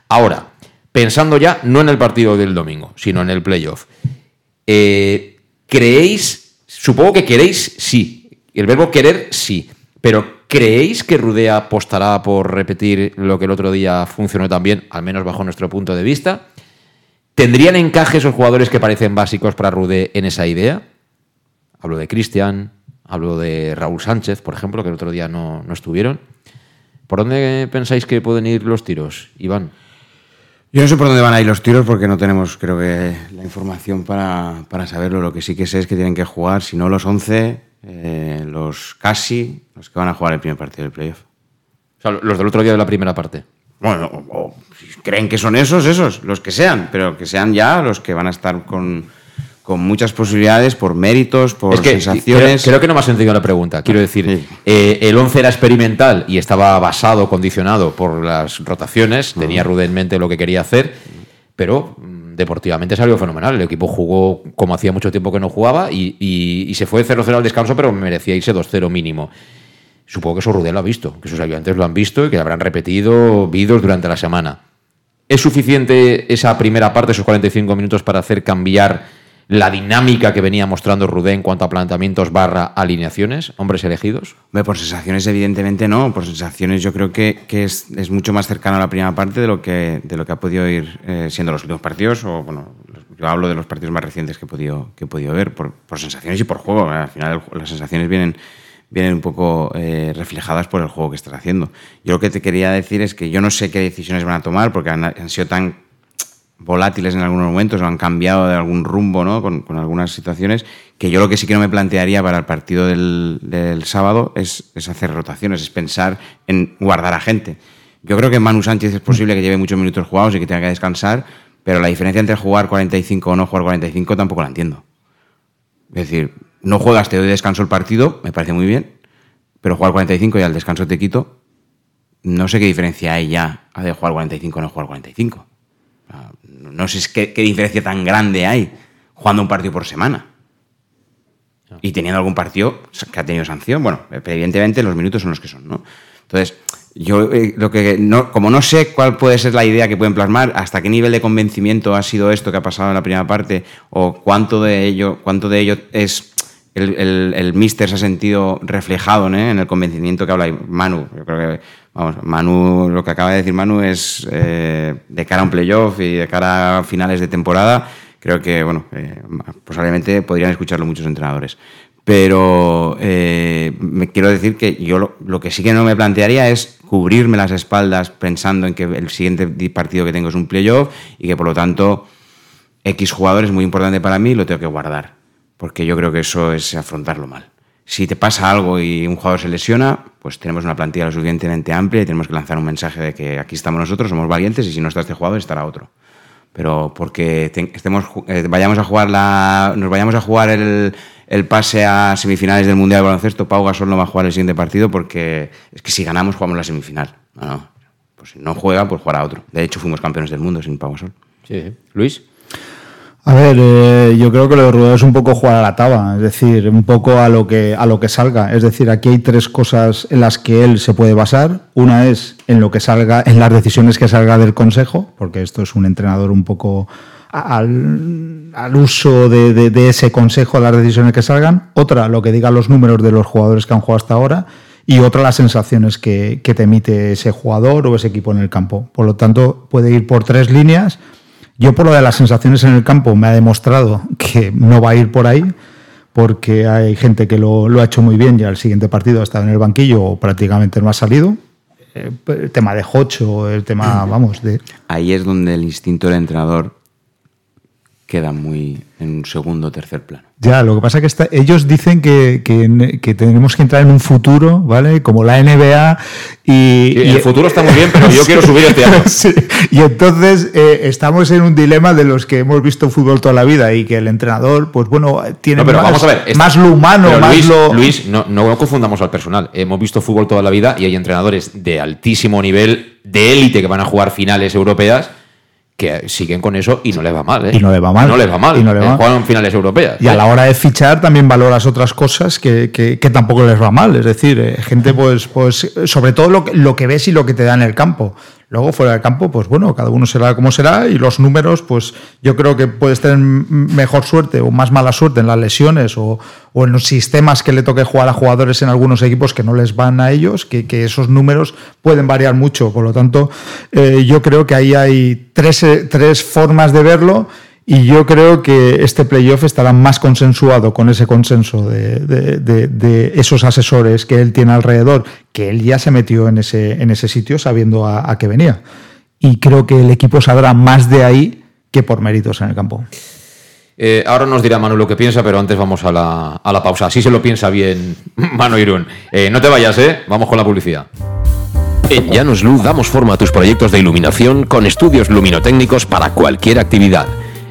Ahora, pensando ya no en el partido del domingo, sino en el playoff. Eh, ¿Creéis, supongo que queréis, sí. El verbo querer, sí. Pero ¿Creéis que Rudea apostará por repetir lo que el otro día funcionó también, al menos bajo nuestro punto de vista? ¿Tendrían encaje esos jugadores que parecen básicos para Rudé en esa idea? Hablo de Cristian, hablo de Raúl Sánchez, por ejemplo, que el otro día no, no estuvieron. ¿Por dónde pensáis que pueden ir los tiros, Iván? Yo no sé por dónde van a ir los tiros porque no tenemos, creo que, la información para, para saberlo. Lo que sí que sé es que tienen que jugar, si no los 11, eh, los casi, los que van a jugar el primer partido del playoff. O sea, los del otro día de la primera parte. Bueno, o, o si creen que son esos, esos, los que sean, pero que sean ya los que van a estar con, con muchas posibilidades por méritos, por es que sensaciones. Creo, creo que no me has entendido la pregunta. Quiero decir, eh, el 11 era experimental y estaba basado, condicionado por las rotaciones. Tenía Rude en mente lo que quería hacer, pero mm, deportivamente salió fenomenal. El equipo jugó como hacía mucho tiempo que no jugaba y, y- y se fue 0-0 al descanso, pero merecía irse 2-0 mínimo. Supongo que eso Rudel lo ha visto, que sus ayudantes lo han visto y que habrán repetido vídeos durante la semana. ¿Es suficiente esa primera parte, esos 45 minutos, para hacer cambiar la dinámica que venía mostrando Rudé en cuanto a planteamientos barra alineaciones, hombres elegidos? Por sensaciones, evidentemente no. Por sensaciones, yo creo que, que es, es mucho más cercano a la primera parte de lo que, de lo que ha podido ir eh, siendo los últimos partidos. O, bueno, yo hablo de los partidos más recientes que he podido, que he podido ver, por, por sensaciones y por juego. Al final, las sensaciones vienen, vienen un poco eh, reflejadas por el juego que estás haciendo. Yo lo que te quería decir es que yo no sé qué decisiones van a tomar, porque han sido tan volátiles en algunos momentos o han cambiado de algún rumbo ¿no? con, algunas situaciones, que yo lo que sí que no me plantearía para el partido del, sábado es, es hacer rotaciones, es pensar en guardar a gente. Yo creo que Manu Sánchez es posible que lleve muchos minutos jugados y que tenga que descansar, pero la diferencia entre jugar 45 o no jugar 45 tampoco la entiendo. Es decir, no juegas, te doy descanso el partido, me parece muy bien, pero jugar 45 y al descanso te quito, no sé qué diferencia hay ya de jugar 45 o no jugar 45. No sé qué diferencia tan grande hay jugando un partido por semana. Y teniendo algún partido que ha tenido sanción, bueno, evidentemente los minutos son los que son, ¿no? Entonces, yo eh, lo que no, como no sé cuál puede ser la idea que pueden plasmar, hasta qué nivel de convencimiento ha sido esto que ha pasado en la primera parte, o cuánto de ello, cuánto de ello es el, el, el míster se ha sentido reflejado en el convencimiento que habla Manu. Yo creo que, vamos, Manu, lo que acaba de decir Manu es eh, de cara a un playoff y de cara a finales de temporada. Creo que, bueno, eh, posiblemente podrían escucharlo muchos entrenadores. Pero eh, me quiero decir que yo lo, lo, que sí que no me plantearía es cubrirme las espaldas pensando en que el siguiente partido que tengo es un playoff y que por lo tanto X jugador es muy importante para mí y lo tengo que guardar. Porque yo creo que eso es afrontarlo mal. Si te pasa algo y un jugador se lesiona, pues tenemos una plantilla lo suficientemente amplia y tenemos que lanzar un mensaje de que aquí estamos nosotros, somos valientes y si no está este jugador estará otro pero porque te, estemos, eh, vayamos a jugar la, nos vayamos a jugar el, el, pase a semifinales del Mundial de Baloncesto, Pau Gasol no va a jugar el siguiente partido porque es que si ganamos jugamos la semifinal. No, no. Pues si no juega, pues jugará otro. De hecho, fuimos campeones del mundo sin Pau Gasol. Sí. Luis. A ver, eh, yo creo que lo de Rudel es un poco jugar a la taba, es decir, un poco a lo que a lo que salga. Es decir, aquí hay tres cosas en las que él se puede basar. Una es en lo que salga, en las decisiones que salga del consejo, porque esto es un entrenador un poco al, al uso de, de, de, ese consejo, las decisiones que salgan. Otra, lo que digan los números de los jugadores que han jugado hasta ahora. Y otra, las sensaciones que, que te emite ese jugador o ese equipo en el campo. Por lo tanto, puede ir por tres líneas. Yo por lo de las sensaciones en el campo me ha demostrado que no va a ir por ahí, porque hay gente que lo, ha hecho muy bien y al siguiente partido ha estado en el banquillo o prácticamente no ha salido. El tema de Hocho, el tema, vamos, de... Ahí es donde el instinto del entrenador queda muy en un segundo o tercer plano. Ya, lo que pasa es que está, ellos dicen que, que, que, tenemos que entrar en un futuro, ¿vale? Como la NBA y... Sí, el y, futuro está muy bien, pero yo sí, quiero subir año. [LAUGHS] Sí, y entonces eh, estamos en un dilema de los que hemos visto fútbol toda la vida y que el entrenador, pues bueno, tiene no, pero más, vamos a ver, este, más lo humano, más Luis, lo... Luis, no, no confundamos al personal. Hemos visto fútbol toda la vida y hay entrenadores de altísimo nivel, de élite, que van a jugar finales europeas que siguen con eso y no les va mal, ¿eh? Y no le va mal. No les va mal. Y no le va eh, Juegan finales europeas. Y a la hora de fichar también valoras otras cosas que, que, que tampoco les va mal. Es decir, eh, gente, pues, pues, sobre todo lo que, lo que ves y lo que te da en el campo. Luego, fuera del campo, pues bueno, cada uno será como será y los números, pues yo creo que puedes tener mejor suerte o más mala suerte en las lesiones o, o en los sistemas que le toque jugar a jugadores en algunos equipos que no les van a ellos, que, que esos números pueden variar mucho. Por lo tanto, eh, yo creo que ahí hay tres, tres formas de verlo. Y yo creo que este playoff estará más consensuado con ese consenso de, de, de, de, esos asesores que él tiene alrededor, que él ya se metió en ese, en ese sitio sabiendo a, a qué venía. y creo que el equipo saldrá más de ahí que por méritos en el campo. Eh, ahora nos dirá Manu lo que piensa, pero antes vamos a la, a la pausa. Así se lo piensa bien [LAUGHS] Manu Irún. Eh, no te vayas, ¿eh? Vamos con la publicidad. En Llanos Luz damos forma a tus proyectos de iluminación con estudios luminotécnicos para cualquier actividad.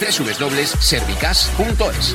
www.servicas.es.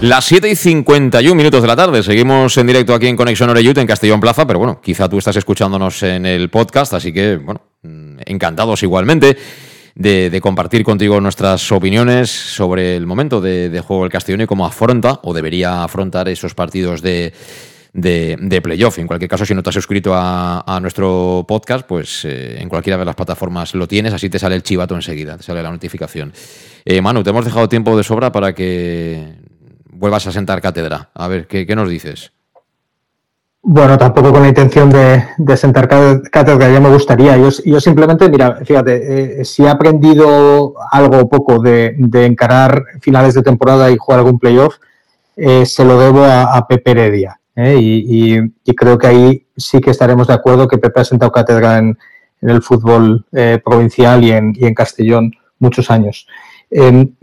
Las 7 y 51 minutos de la tarde. Seguimos en directo aquí en Conexión Oreyut en Castellón Plaza, pero bueno, quizá tú estás escuchándonos en el podcast, así que, bueno, mm, encantados igualmente de, compartir contigo nuestras opiniones sobre el momento de, juego del Castellón y cómo afronta o debería afrontar esos partidos de, de, playoff. En cualquier caso, si no te has suscrito a, a nuestro podcast, pues eh, en cualquiera de las plataformas lo tienes, así te sale el chivato enseguida, te sale la notificación. Eh, Manu, te hemos dejado tiempo de sobra para que vuelvas a sentar cátedra. A ver, ¿qué, qué nos dices? Bueno, tampoco con la intención de, de sentar cá- cátedra, ya me gustaría. Yo, yo simplemente, mira, fíjate, eh, si he aprendido algo o poco de, de encarar finales de temporada y jugar algún playoff, eh, se lo debo a, Pepe Heredia. ¿eh? Y, y- creo que ahí sí que estaremos de acuerdo que Pepe ha sentado cátedra en, el fútbol eh, provincial y en, y en Castellón muchos años. En-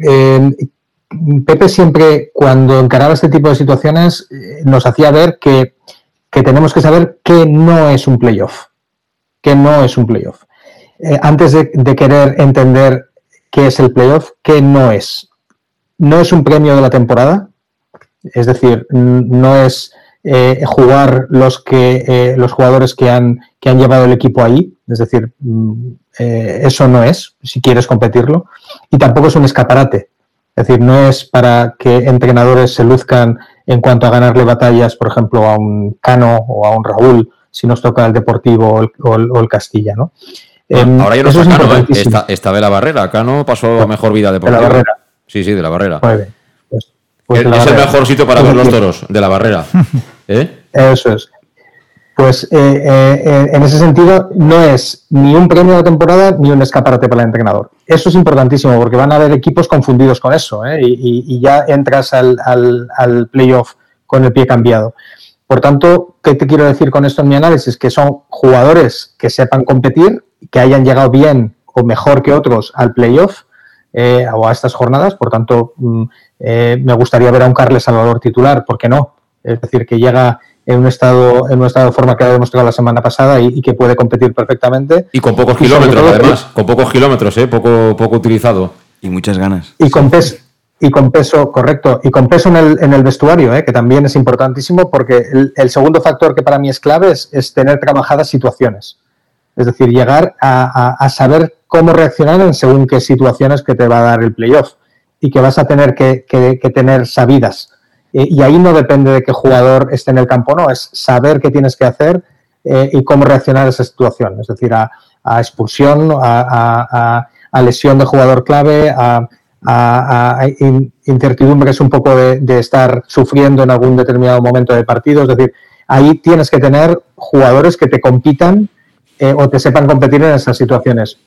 Pepe siempre, cuando encaraba este tipo de situaciones, eh, nos hacía ver que, que tenemos que saber qué no es un playoff. Que no es un playoff. Eh, antes de, querer entender qué es el playoff, qué no es. No es un premio de la temporada, es decir, no es eh, jugar los que los jugadores que han, que han llevado el equipo ahí, es decir, mm, eso no es, si quieres competirlo, y tampoco es un escaparate. Es decir, no es para que entrenadores se luzcan en cuanto a ganarle batallas, por ejemplo, a un Cano o a un Raúl, si nos toca el Deportivo o el, o el- o el Castilla, ¿no? Em, Ahora ya no está es Cano, ¿eh? está, está de la barrera. Cano pasó a mejor vida deportiva. Barrera. Sí, sí, de la barrera. Muy bien. Pues, pues es de la es el mejor sitio para ver los toros, de la barrera. [LAUGHS] ¿Eh? Eso es. Pues eh, eh, eh, en ese sentido no es ni un premio de temporada ni un escaparate para el entrenador. Eso es importantísimo porque van a haber equipos confundidos con eso ¿eh? y, y- y ya entras al, al- al playoff con el pie cambiado. Por tanto, ¿qué te quiero decir con esto en mi análisis? Que son jugadores que sepan competir, que hayan llegado bien o mejor que otros al playoff eh, o a estas jornadas. Por tanto, mm, eh, me gustaría ver a un Carles Salvador titular, ¿por qué no? Es decir, que llega en un estado, en un estado de forma que ha demostrado la semana pasada y, y que puede competir perfectamente. Y con pocos kilómetros, todo, además. Con pocos kilómetros, ¿eh? Poco, poco utilizado. Y muchas ganas. Y con peso, y con peso, correcto, y con peso en el, en el vestuario, ¿eh? que también es importantísimo porque el, el segundo factor que para mí es clave es, es tener trabajadas situaciones. Es decir, llegar a, a- a saber cómo reaccionar en según qué situaciones que te va a dar el playoff. y que vas a tener que, tener sabidas. Y ahí no depende de qué jugador esté en el campo, no, es saber qué tienes que hacer y cómo reaccionar a esa situación. Es decir, a, expulsión, a, lesión de jugador clave, a, a, incertidumbres un poco de, estar sufriendo en algún determinado momento de partido. Es decir, ahí tienes que tener jugadores que te compitan eh, o te sepan competir en esas situaciones.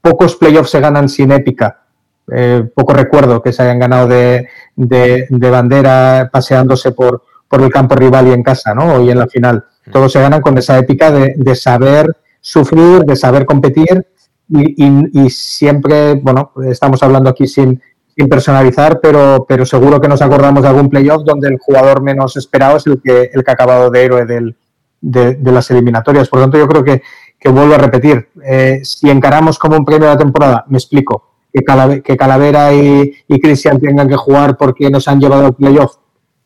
Pocos playoffs se ganan sin épica. Eh, poco recuerdo que se hayan ganado de, bandera paseándose por, por, el campo rival y en casa, ¿no? Y en la final. Todos se ganan con esa épica de, saber sufrir, de saber competir y, siempre, bueno, estamos hablando aquí sin, sin personalizar, pero, pero seguro que nos acordamos de algún playoff donde el jugador menos esperado es el que, el que ha acabado de héroe del, de, las eliminatorias. Por lo tanto, yo creo que, que vuelvo a repetir, eh, si encaramos como un premio de la temporada, me explico, que, Calavera y, Cristian tengan que jugar porque nos han llevado al playoff,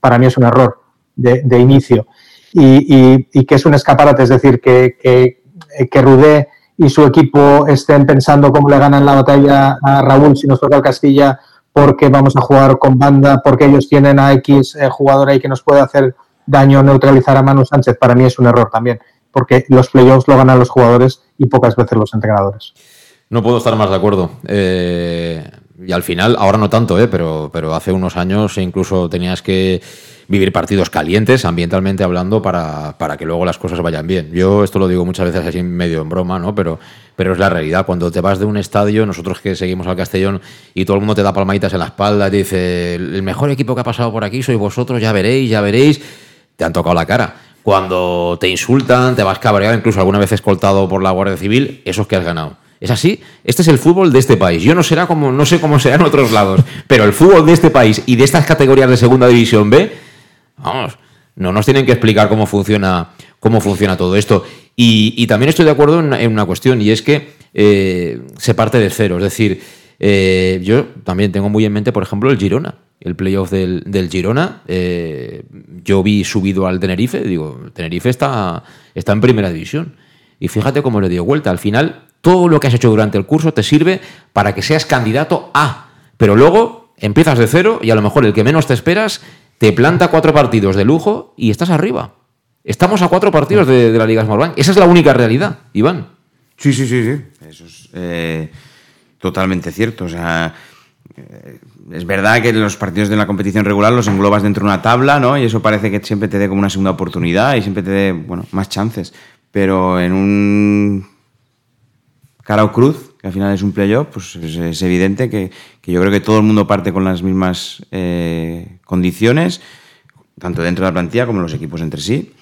para mí es un error de, inicio. Y, que es un escaparate, es decir, que, que, que Rudé y su equipo estén pensando cómo le ganan la batalla a Raúl si nos toca el Castilla porque vamos a jugar con banda, porque ellos tienen a X eh, jugador ahí que nos puede hacer daño, neutralizar a Manu Sánchez, para mí es un error también, porque los playoffs lo ganan los jugadores y pocas veces los entrenadores. No puedo estar más de acuerdo. Eh, y al final, ahora no tanto, eh, pero, pero hace unos años incluso tenías que vivir partidos calientes, ambientalmente hablando, para, para, que luego las cosas vayan bien. Yo esto lo digo muchas veces así medio en broma, ¿no? Pero, pero es la realidad. Cuando te vas de un estadio, nosotros que seguimos al Castellón y todo el mundo te da palmaditas en la espalda y te dice, el mejor equipo que ha pasado por aquí sois vosotros, ya veréis, ya veréis, te han tocado la cara. Cuando te insultan, te vas cabreado, incluso alguna vez escoltado por la Guardia Civil, eso es que has ganado. Es así. Este es el fútbol de este país. Yo no será como no sé cómo será en otros lados, pero el fútbol de este país y de estas categorías de Segunda División B Vamos, no nos tienen que explicar cómo funciona, cómo funciona todo esto. Y, también estoy de acuerdo en, una cuestión, y es que eh, se parte de cero. Es decir, eh, yo también tengo muy en mente, por ejemplo, el Girona. El playoff del, Girona, eh, yo vi subido al Tenerife, digo, Tenerife está, está en primera división. Y fíjate cómo le dio vuelta. Al final, todo lo que has hecho durante el curso te sirve para que seas candidato a. Pero luego empiezas de cero y a lo mejor el que menos te esperas te planta cuatro partidos de lujo y estás arriba. Estamos a cuatro partidos de, la Liga Smallbank. Esa es la única realidad, Iván. Sí, sí, sí, sí. Eso es eh, totalmente cierto. O sea, eh, es verdad que los partidos de la competición regular los englobas dentro de una tabla, ¿no? Y eso parece que siempre te dé como una segunda oportunidad y siempre te dé, bueno, más chances. Pero en un cara o cruz, que al final es un playoff, pues es, evidente que, yo creo que todo el mundo parte con las mismas eh, condiciones, tanto dentro de la plantilla como los equipos entre sí.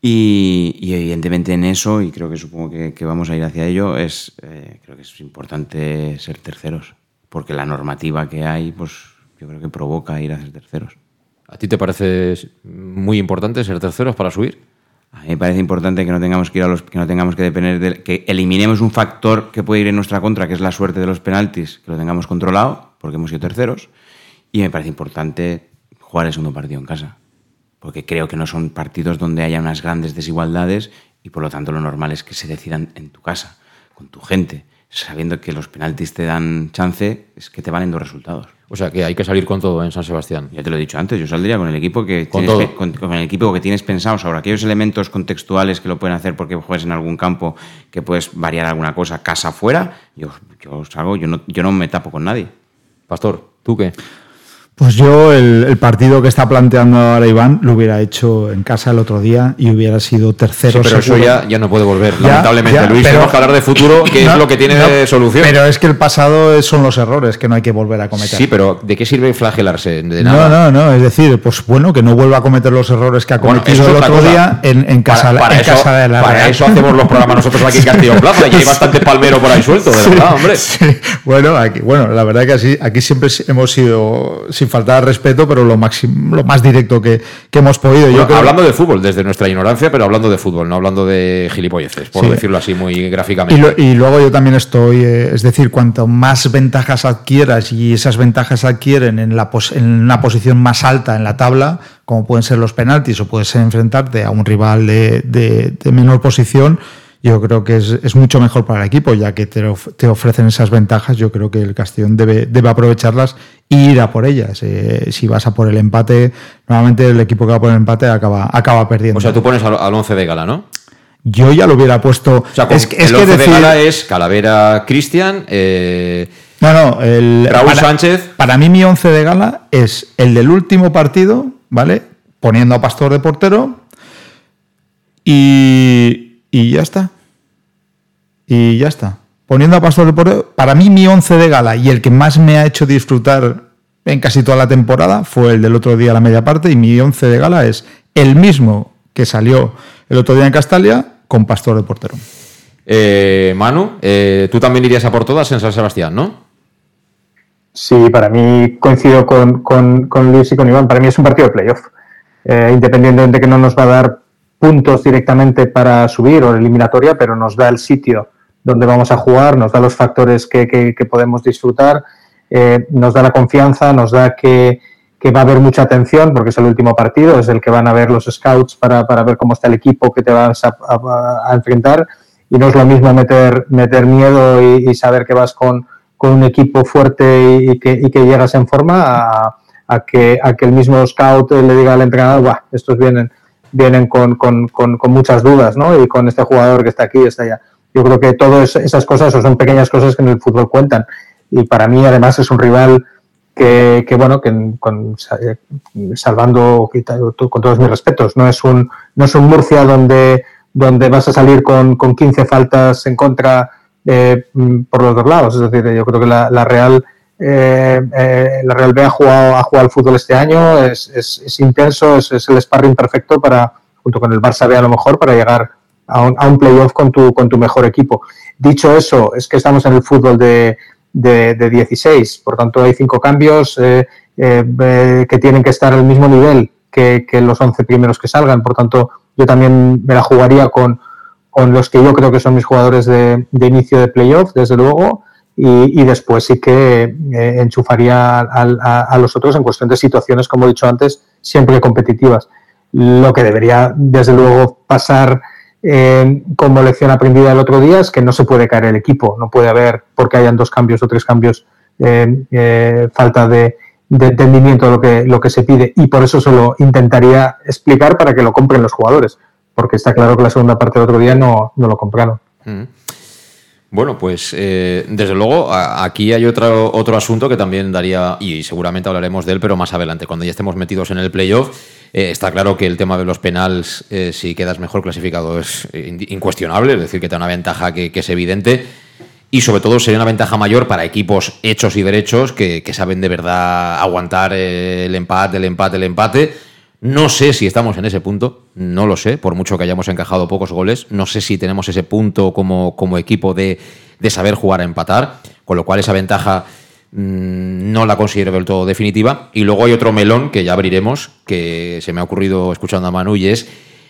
Y, evidentemente en eso, y creo que supongo que, vamos a ir hacia ello, es eh, creo que es importante ser terceros, porque la normativa que hay, pues yo creo que provoca ir a ser terceros. ¿A ti te parece muy importante ser terceros para subir? A mí me parece importante que no tengamos que ir a los que no tengamos que depender de que eliminemos un factor que puede ir en nuestra contra, que es la suerte de los penaltis, que lo tengamos controlado, porque hemos sido terceros. Y me parece importante jugar el segundo partido en casa, porque creo que no son partidos donde haya unas grandes desigualdades y por lo tanto lo normal es que se decidan en tu casa, con tu gente, sabiendo que los penaltis te dan chance, es que te valen dos resultados. O sea que hay que salir con todo en San Sebastián. Ya te lo he dicho antes, yo saldría con el equipo que, tienes, con, el equipo que tienes pensado sobre aquellos elementos contextuales que lo pueden hacer porque juegues en algún campo que puedes variar alguna cosa casa afuera. Yo, yo salgo, yo no, yo no me tapo con nadie. Pastor, ¿tú qué? Pues yo el, partido que está planteando ahora Iván lo hubiera hecho en casa el otro día y hubiera sido tercero. pero eso ya, ya, no puede volver, lamentablemente. Luis, tenemos que hablar de futuro, que es lo que tiene de solución. Pero es que el pasado son los errores que no hay que volver a cometer. Sí, pero ¿de qué sirve flagelarse? De nada. No, no, no. Es decir, pues bueno, que no vuelva a cometer los errores que ha cometido el otro día en, casa, para, eso, de la Para eso hacemos los programas nosotros aquí en Castillo Plaza y hay [LAUGHS] bastante palmero por ahí suelto, de verdad, hombre. Bueno, aquí, bueno, la verdad que así, aquí siempre hemos sido, sin faltar respeto, pero lo, máximo, lo más directo que, hemos podido. Yo hablando de fútbol, desde nuestra ignorancia, pero hablando de fútbol, no hablando de gilipolleces, por decirlo así muy gráficamente. Y, luego yo también estoy, eh, es decir, cuanto más ventajas adquieras y esas ventajas adquieren en, la en una posición más alta en la tabla, como pueden ser los penaltis o puedes enfrentarte a un rival de, de menor posición, yo creo que es, es mucho mejor para el equipo, ya que te, of- te ofrecen esas ventajas. Yo creo que el Castellón debe, debe aprovecharlas e ir a por ellas. Eh, si vas a por el empate, normalmente el equipo que va por el empate acaba, acaba perdiendo. O sea, tú pones al, al 11 de gala, ¿no? Yo ya lo hubiera puesto. O sea, es, el que 11 decir- de gala es Calavera Cristian, eh, No, no, el, Raúl para, Sánchez. Para mí, mi once de gala es el del último partido, ¿vale? Poniendo a Pastor de portero y, y ya está. Y ya está. Poniendo a Pastor de portero. Para mí, mi once de gala y el que más me ha hecho disfrutar en casi toda la temporada fue el del otro día a la media parte. Y mi once de gala es el mismo que salió el otro día en Castalia con Pastor de portero. eh, Manu, eh, tú también irías a por todas en San Sebastián, ¿no? Sí, para mí coincido con, con, con Luis y con Iván. Para mí es un partido de playoff. Eh, independientemente de que no nos va a dar puntos directamente para subir o eliminatoria, pero nos da el sitio donde vamos a jugar, nos da los factores que, podemos disfrutar, eh, nos da la confianza, nos da que, va a haber mucha atención porque es el último partido, es el que van a ver los scouts para, ver cómo está el equipo que te vas a, enfrentar y no es lo mismo meter, meter miedo y, saber que vas con, un equipo fuerte y, que, y que llegas en forma a, que, el mismo scout le diga al entrenador, Buah, estos vienen, vienen con, con muchas dudas, ¿no? Y con este jugador que está aquí, está allá. Yo creo que todas esas cosas o son pequeñas cosas que en el fútbol cuentan. Y para mí, además, es un rival que, que, bueno, que con, eh, salvando con todos mis respetos, no es un, no es un Murcia donde, donde vas a salir con, con 15 faltas en contra eh, por los dos lados. Es decir, yo creo que la, Real eh, eh, la Real B ha jugado, ha jugado al fútbol este año, es, es, es intenso, es, es, el sparring perfecto para, junto con el Barça B a lo mejor, para llegar a un, a un playoff con tu, con tu mejor equipo. Dicho eso, es que estamos en el fútbol de, de, de 16, por tanto hay cinco cambios eh, eh, que tienen que estar al mismo nivel que, que, los 11 primeros que salgan, por tanto yo también me la jugaría con, con los que yo creo que son mis jugadores de, de inicio de playoff, desde luego, y, y, después sí que eh, enchufaría a, a, los otros en cuestión de situaciones, como he dicho antes, siempre competitivas. Lo que debería, desde luego, pasar eh, como lección aprendida el otro día es que no se puede caer el equipo, no puede haber, porque hayan dos cambios o tres cambios, eh, falta de, de, entendimiento de lo que, lo que se pide. Y por eso se lo intentaría explicar para que lo compren los jugadores, porque está claro que la segunda parte del otro día no, no lo compraron. Mm. Bueno, pues eh, desde luego aquí hay otro, otro asunto que también daría, y seguramente hablaremos de él, pero más adelante, cuando ya estemos metidos en el playoff, eh, está claro que el tema de los penals, eh, si quedas mejor clasificado, es incuestionable, es decir, que te da una ventaja que, es evidente, y sobre todo sería una ventaja mayor para equipos hechos y derechos que, que saben de verdad aguantar el empate, el empate, el empate. No sé si estamos en ese punto, no lo sé, por mucho que hayamos encajado pocos goles, no sé si tenemos ese punto como, equipo de, saber jugar a empatar, con lo cual esa ventaja mmm, no la considero del todo definitiva. Y luego hay otro melón que ya abriremos, que se me ha ocurrido escuchando a Manu, y es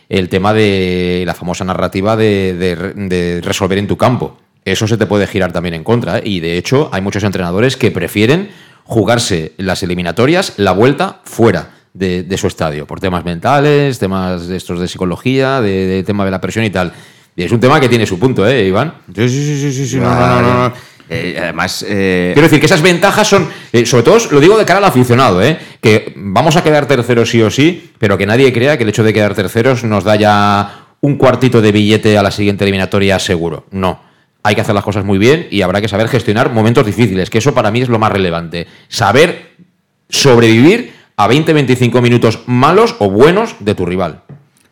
el tema de la famosa narrativa de resolver en tu campo. Eso se te puede girar también en contra, ¿eh? y de hecho hay muchos entrenadores que prefieren jugarse las eliminatorias, la vuelta, fuera de, de, su estadio, por temas mentales, temas de estos de psicología, de, de, tema de la presión y tal. Y es un tema que tiene su punto, ¿eh, Iván? Sí, sí, sí, sí, sí. No, no, no, no. Eh, además, eh... quiero decir que esas ventajas son, eh, sobre todo lo digo de cara al aficionado, ¿eh? que vamos a quedar terceros sí o sí, pero que nadie crea que el hecho de quedar terceros nos da ya un cuartito de billete a la siguiente eliminatoria seguro. No. Hay que hacer las cosas muy bien y habrá que saber gestionar momentos difíciles, que eso para mí es lo más relevante. Saber sobrevivir a 20-25 minutos malos o buenos de tu rival.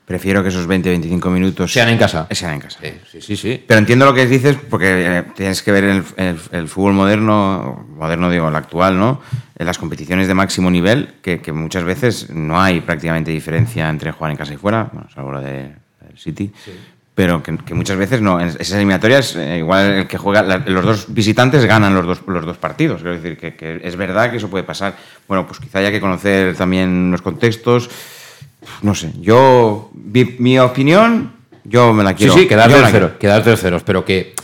Prefiero que esos 20-25 minutos sean en casa. Sean en casa. Sí, sí, sí. sí. Pero entiendo lo que dices porque eh, tienes que ver el, el, el, fútbol moderno, moderno digo, el actual, ¿no? En las competiciones de máximo nivel, que, que, muchas veces no hay prácticamente diferencia entre jugar en casa y fuera, bueno, salvo lo de, del City. Sí. Pero que, que, muchas veces no. En esas eliminatorias, eh, igual el que juega, la, los dos visitantes ganan los dos, los dos partidos. Quiero decir que, que es verdad que eso puede pasar. Bueno, pues quizá haya que conocer también los contextos no sé, yo, mi, mi, opinión, yo me la quiero. Sí, sí, quedar terceros, quedar terceros, pero que,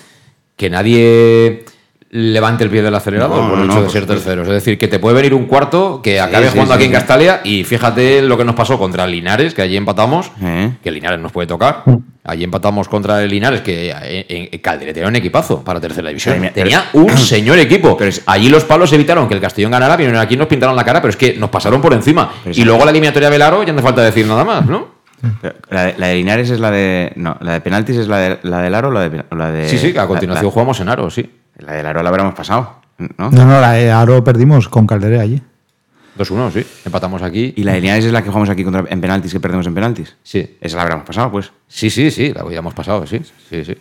que nadie levante el pie del acelerador No, por el no, hecho de por ser terceros. Es decir, que te puede venir un cuarto que acabe sí, jugando sí, aquí en. Castalia y fíjate lo que nos pasó contra Linares, que allí empatamos, Eh. que Linares nos puede tocar. Allí empatamos contra el Linares, que eh, en Calderete tenía un equipazo para tercera división. Pero- tenía un [CLEARS THROAT] señor equipo. Allí los palos evitaron que el Castellón ganara, vinieron aquí y nos pintaron la cara, pero es que nos pasaron por encima. Y luego la eliminatoria de Velaro, ya no hace falta decir nada más, ¿no? Pero La de, la de Linares es la de. No, la de penaltis es la de, la del Aro o la de, la de. Sí, sí, que a continuación la- jugamos en Aro, sí. La del Aro la habremos pasado, ¿no? No, no, la de Aro perdimos con Calderé allí. 2-1, sí. Empatamos aquí. Y la de Linares es la que jugamos aquí contra, en penaltis, que perdemos en penaltis. Sí. Esa la habremos pasado, pues. Sí, sí, sí, la habíamos pasado, sí. Sí, sí.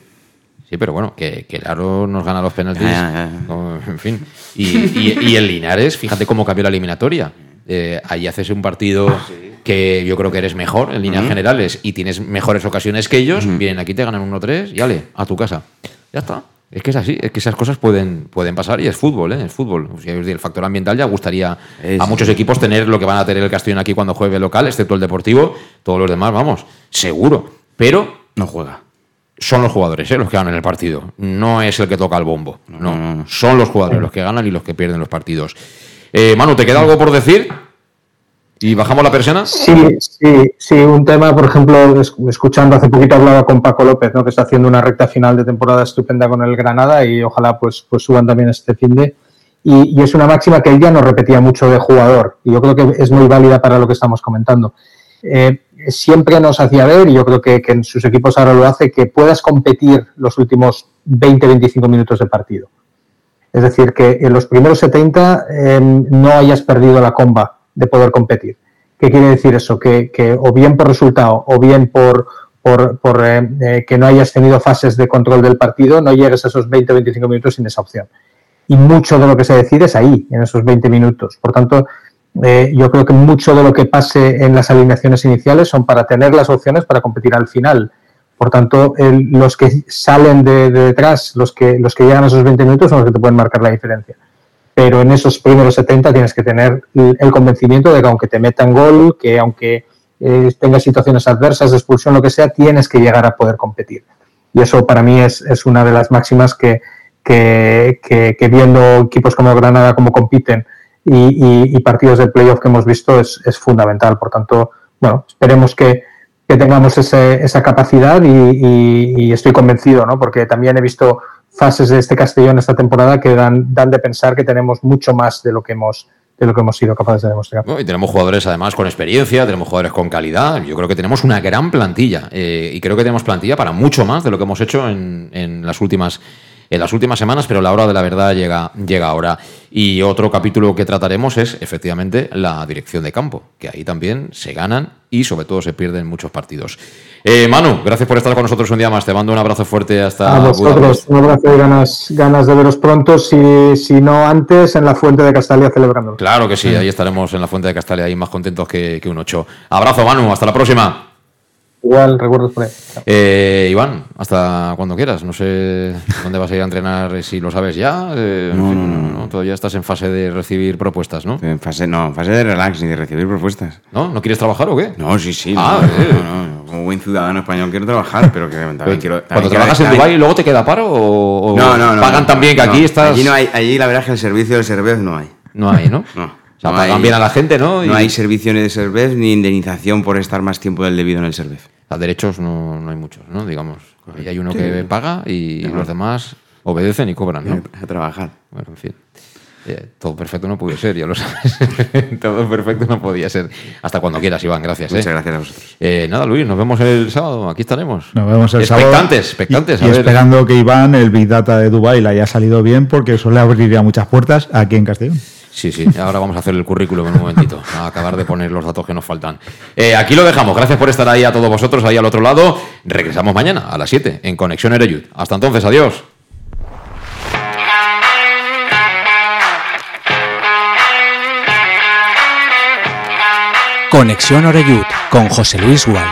Sí, pero bueno, que, que el Aro nos gana los penaltis. Ya, ya, ya. no, en fin. Y, y- y el Linares, fíjate cómo cambió la eliminatoria. Eh, ahí haces un partido que yo creo que eres mejor en líneas generales y tienes mejores ocasiones que ellos. Vienen aquí, te ganan 1-3 y ale, a tu casa. Ya está. Es que es así, es que esas cosas pueden, pueden pasar y es fútbol, ¿eh? Es fútbol. O sea, el factor ambiental ya gustaría a muchos equipos tener lo que van a tener el Castellón aquí cuando juegue local, excepto el Deportivo. Todos los demás, vamos, seguro. Pero No juega. son los jugadores ¿eh? los que ganan el partido. No es el que toca el bombo. No, son los jugadores los que ganan y los que pierden los partidos. Eh, Manu, ¿te queda algo por decir? ¿Y bajamos la persiana? Sí, sí, sí. Un tema, por ejemplo, es- escuchando hace poquito hablaba con Paco López, ¿no? que está haciendo una recta final de temporada estupenda con el Granada y ojalá pues, pues suban también este fin de. Y, y es una máxima que él ya nos repetía mucho de jugador y yo creo que es muy válida para lo que estamos comentando. Eh, siempre nos hacía ver, y yo creo que, en sus equipos ahora lo hace, que puedas competir los últimos 20-25 minutos de partido. Es decir, que en los primeros 70 eh, no hayas perdido la comba de poder competir. ¿Qué quiere decir eso? Que, que o bien por resultado o bien por, por, por, eh, eh, que no hayas tenido fases de control del partido, no llegues a esos 20-25 minutos sin esa opción. Y mucho de lo que se decide es ahí, en esos 20 minutos. Por tanto, eh, yo creo que mucho de lo que pase en las alineaciones iniciales son para tener las opciones para competir al final. Por tanto, el- los que salen de, de detrás, los que, los que llegan a esos 20 minutos son los que te pueden marcar la diferencia. Pero en esos primeros 70 tienes que tener el convencimiento de que aunque te metan gol, que aunque eh, tengas situaciones adversas, expulsión, lo que sea, tienes que llegar a poder competir. Y eso para mí es, una de las máximas que, que, que- viendo equipos como Granada como compiten y, partidos de playoff que hemos visto es, fundamental. Por tanto, bueno, esperemos que, tengamos esa capacidad y estoy convencido, ¿no? porque también he visto fases de este Castellón esta temporada que dan, dan de pensar que tenemos mucho más de lo que hemos, de lo que hemos sido capaces de demostrar. Y tenemos jugadores además con experiencia, tenemos jugadores con calidad. Yo creo que tenemos una gran plantilla eh, y creo que tenemos plantilla para mucho más de lo que hemos hecho en, en las últimas en las últimas semanas, pero la hora de la verdad llega, llega ahora. Y otro capítulo que trataremos es efectivamente la dirección de campo, que ahí también se ganan y sobre todo se pierden muchos partidos. Eh, Manu, gracias por estar con nosotros un día más. Te mando un abrazo fuerte hasta A vosotros, un abrazo y ganas, ganas de veros pronto, si, si no antes, en la Fuente de Castalia celebrando. Claro que sí, ahí estaremos en la Fuente de Castalia, ahí más contentos que, que un 8. Abrazo, Manu, hasta la próxima. Igual, recuerdos por ahí. Eh, Iván, hasta cuando quieras. No sé dónde vas a ir a entrenar, si lo sabes ya. eh, en No, no, no, no, Todavía estás en fase de recibir propuestas, ¿no? En fase, no, en fase de relax y de recibir propuestas. ¿No? ¿No quieres trabajar o qué? No, sí, sí. Ah, no, eh. no, no, Como buen ciudadano español quiero trabajar, pero que también Pero, quiero. Cuando también quiero- trabajas en también- Dubái, ¿luego te queda paro o, o No, no, no. pagan no, tan bien que no. aquí estás...? Allí, no hay, allí la verdad es que el servicio del Cervez no hay. No hay, ¿no? No. O sea, no pagan hay- bien a la gente, ¿no? Y- No hay servicio ni de Cervez ni indemnización por estar más tiempo del debido en el Cervez. A derechos no, no hay muchos, ¿no? Digamos. Ahí hay uno Sí. que paga y Ajá. los demás obedecen y cobran, ¿no? A trabajar. Bueno, en fin. Eh, todo perfecto no puede ser, ya lo sabes. [LAUGHS] todo perfecto no podía ser. Hasta cuando quieras, Iván, gracias. Muchas ¿eh? gracias a vosotros. Eh, nada, Luis, nos vemos el sábado. Aquí estaremos. Nos vemos el sábado. expectantes, expectantes. Y, a y ver. esperando que Iván, el Big Data de Dubai, le haya salido bien, porque eso le abriría muchas puertas aquí en Castellón. Sí, sí, ahora vamos a hacer el currículum en un momentito, a acabar de poner los datos que nos faltan. Eh, aquí lo dejamos, gracias por estar ahí a todos vosotros, ahí al otro lado. Regresamos mañana a las 7 en Conexión Ereyud. Hasta entonces, adiós. Conexión Oreyud con José Luis Gual.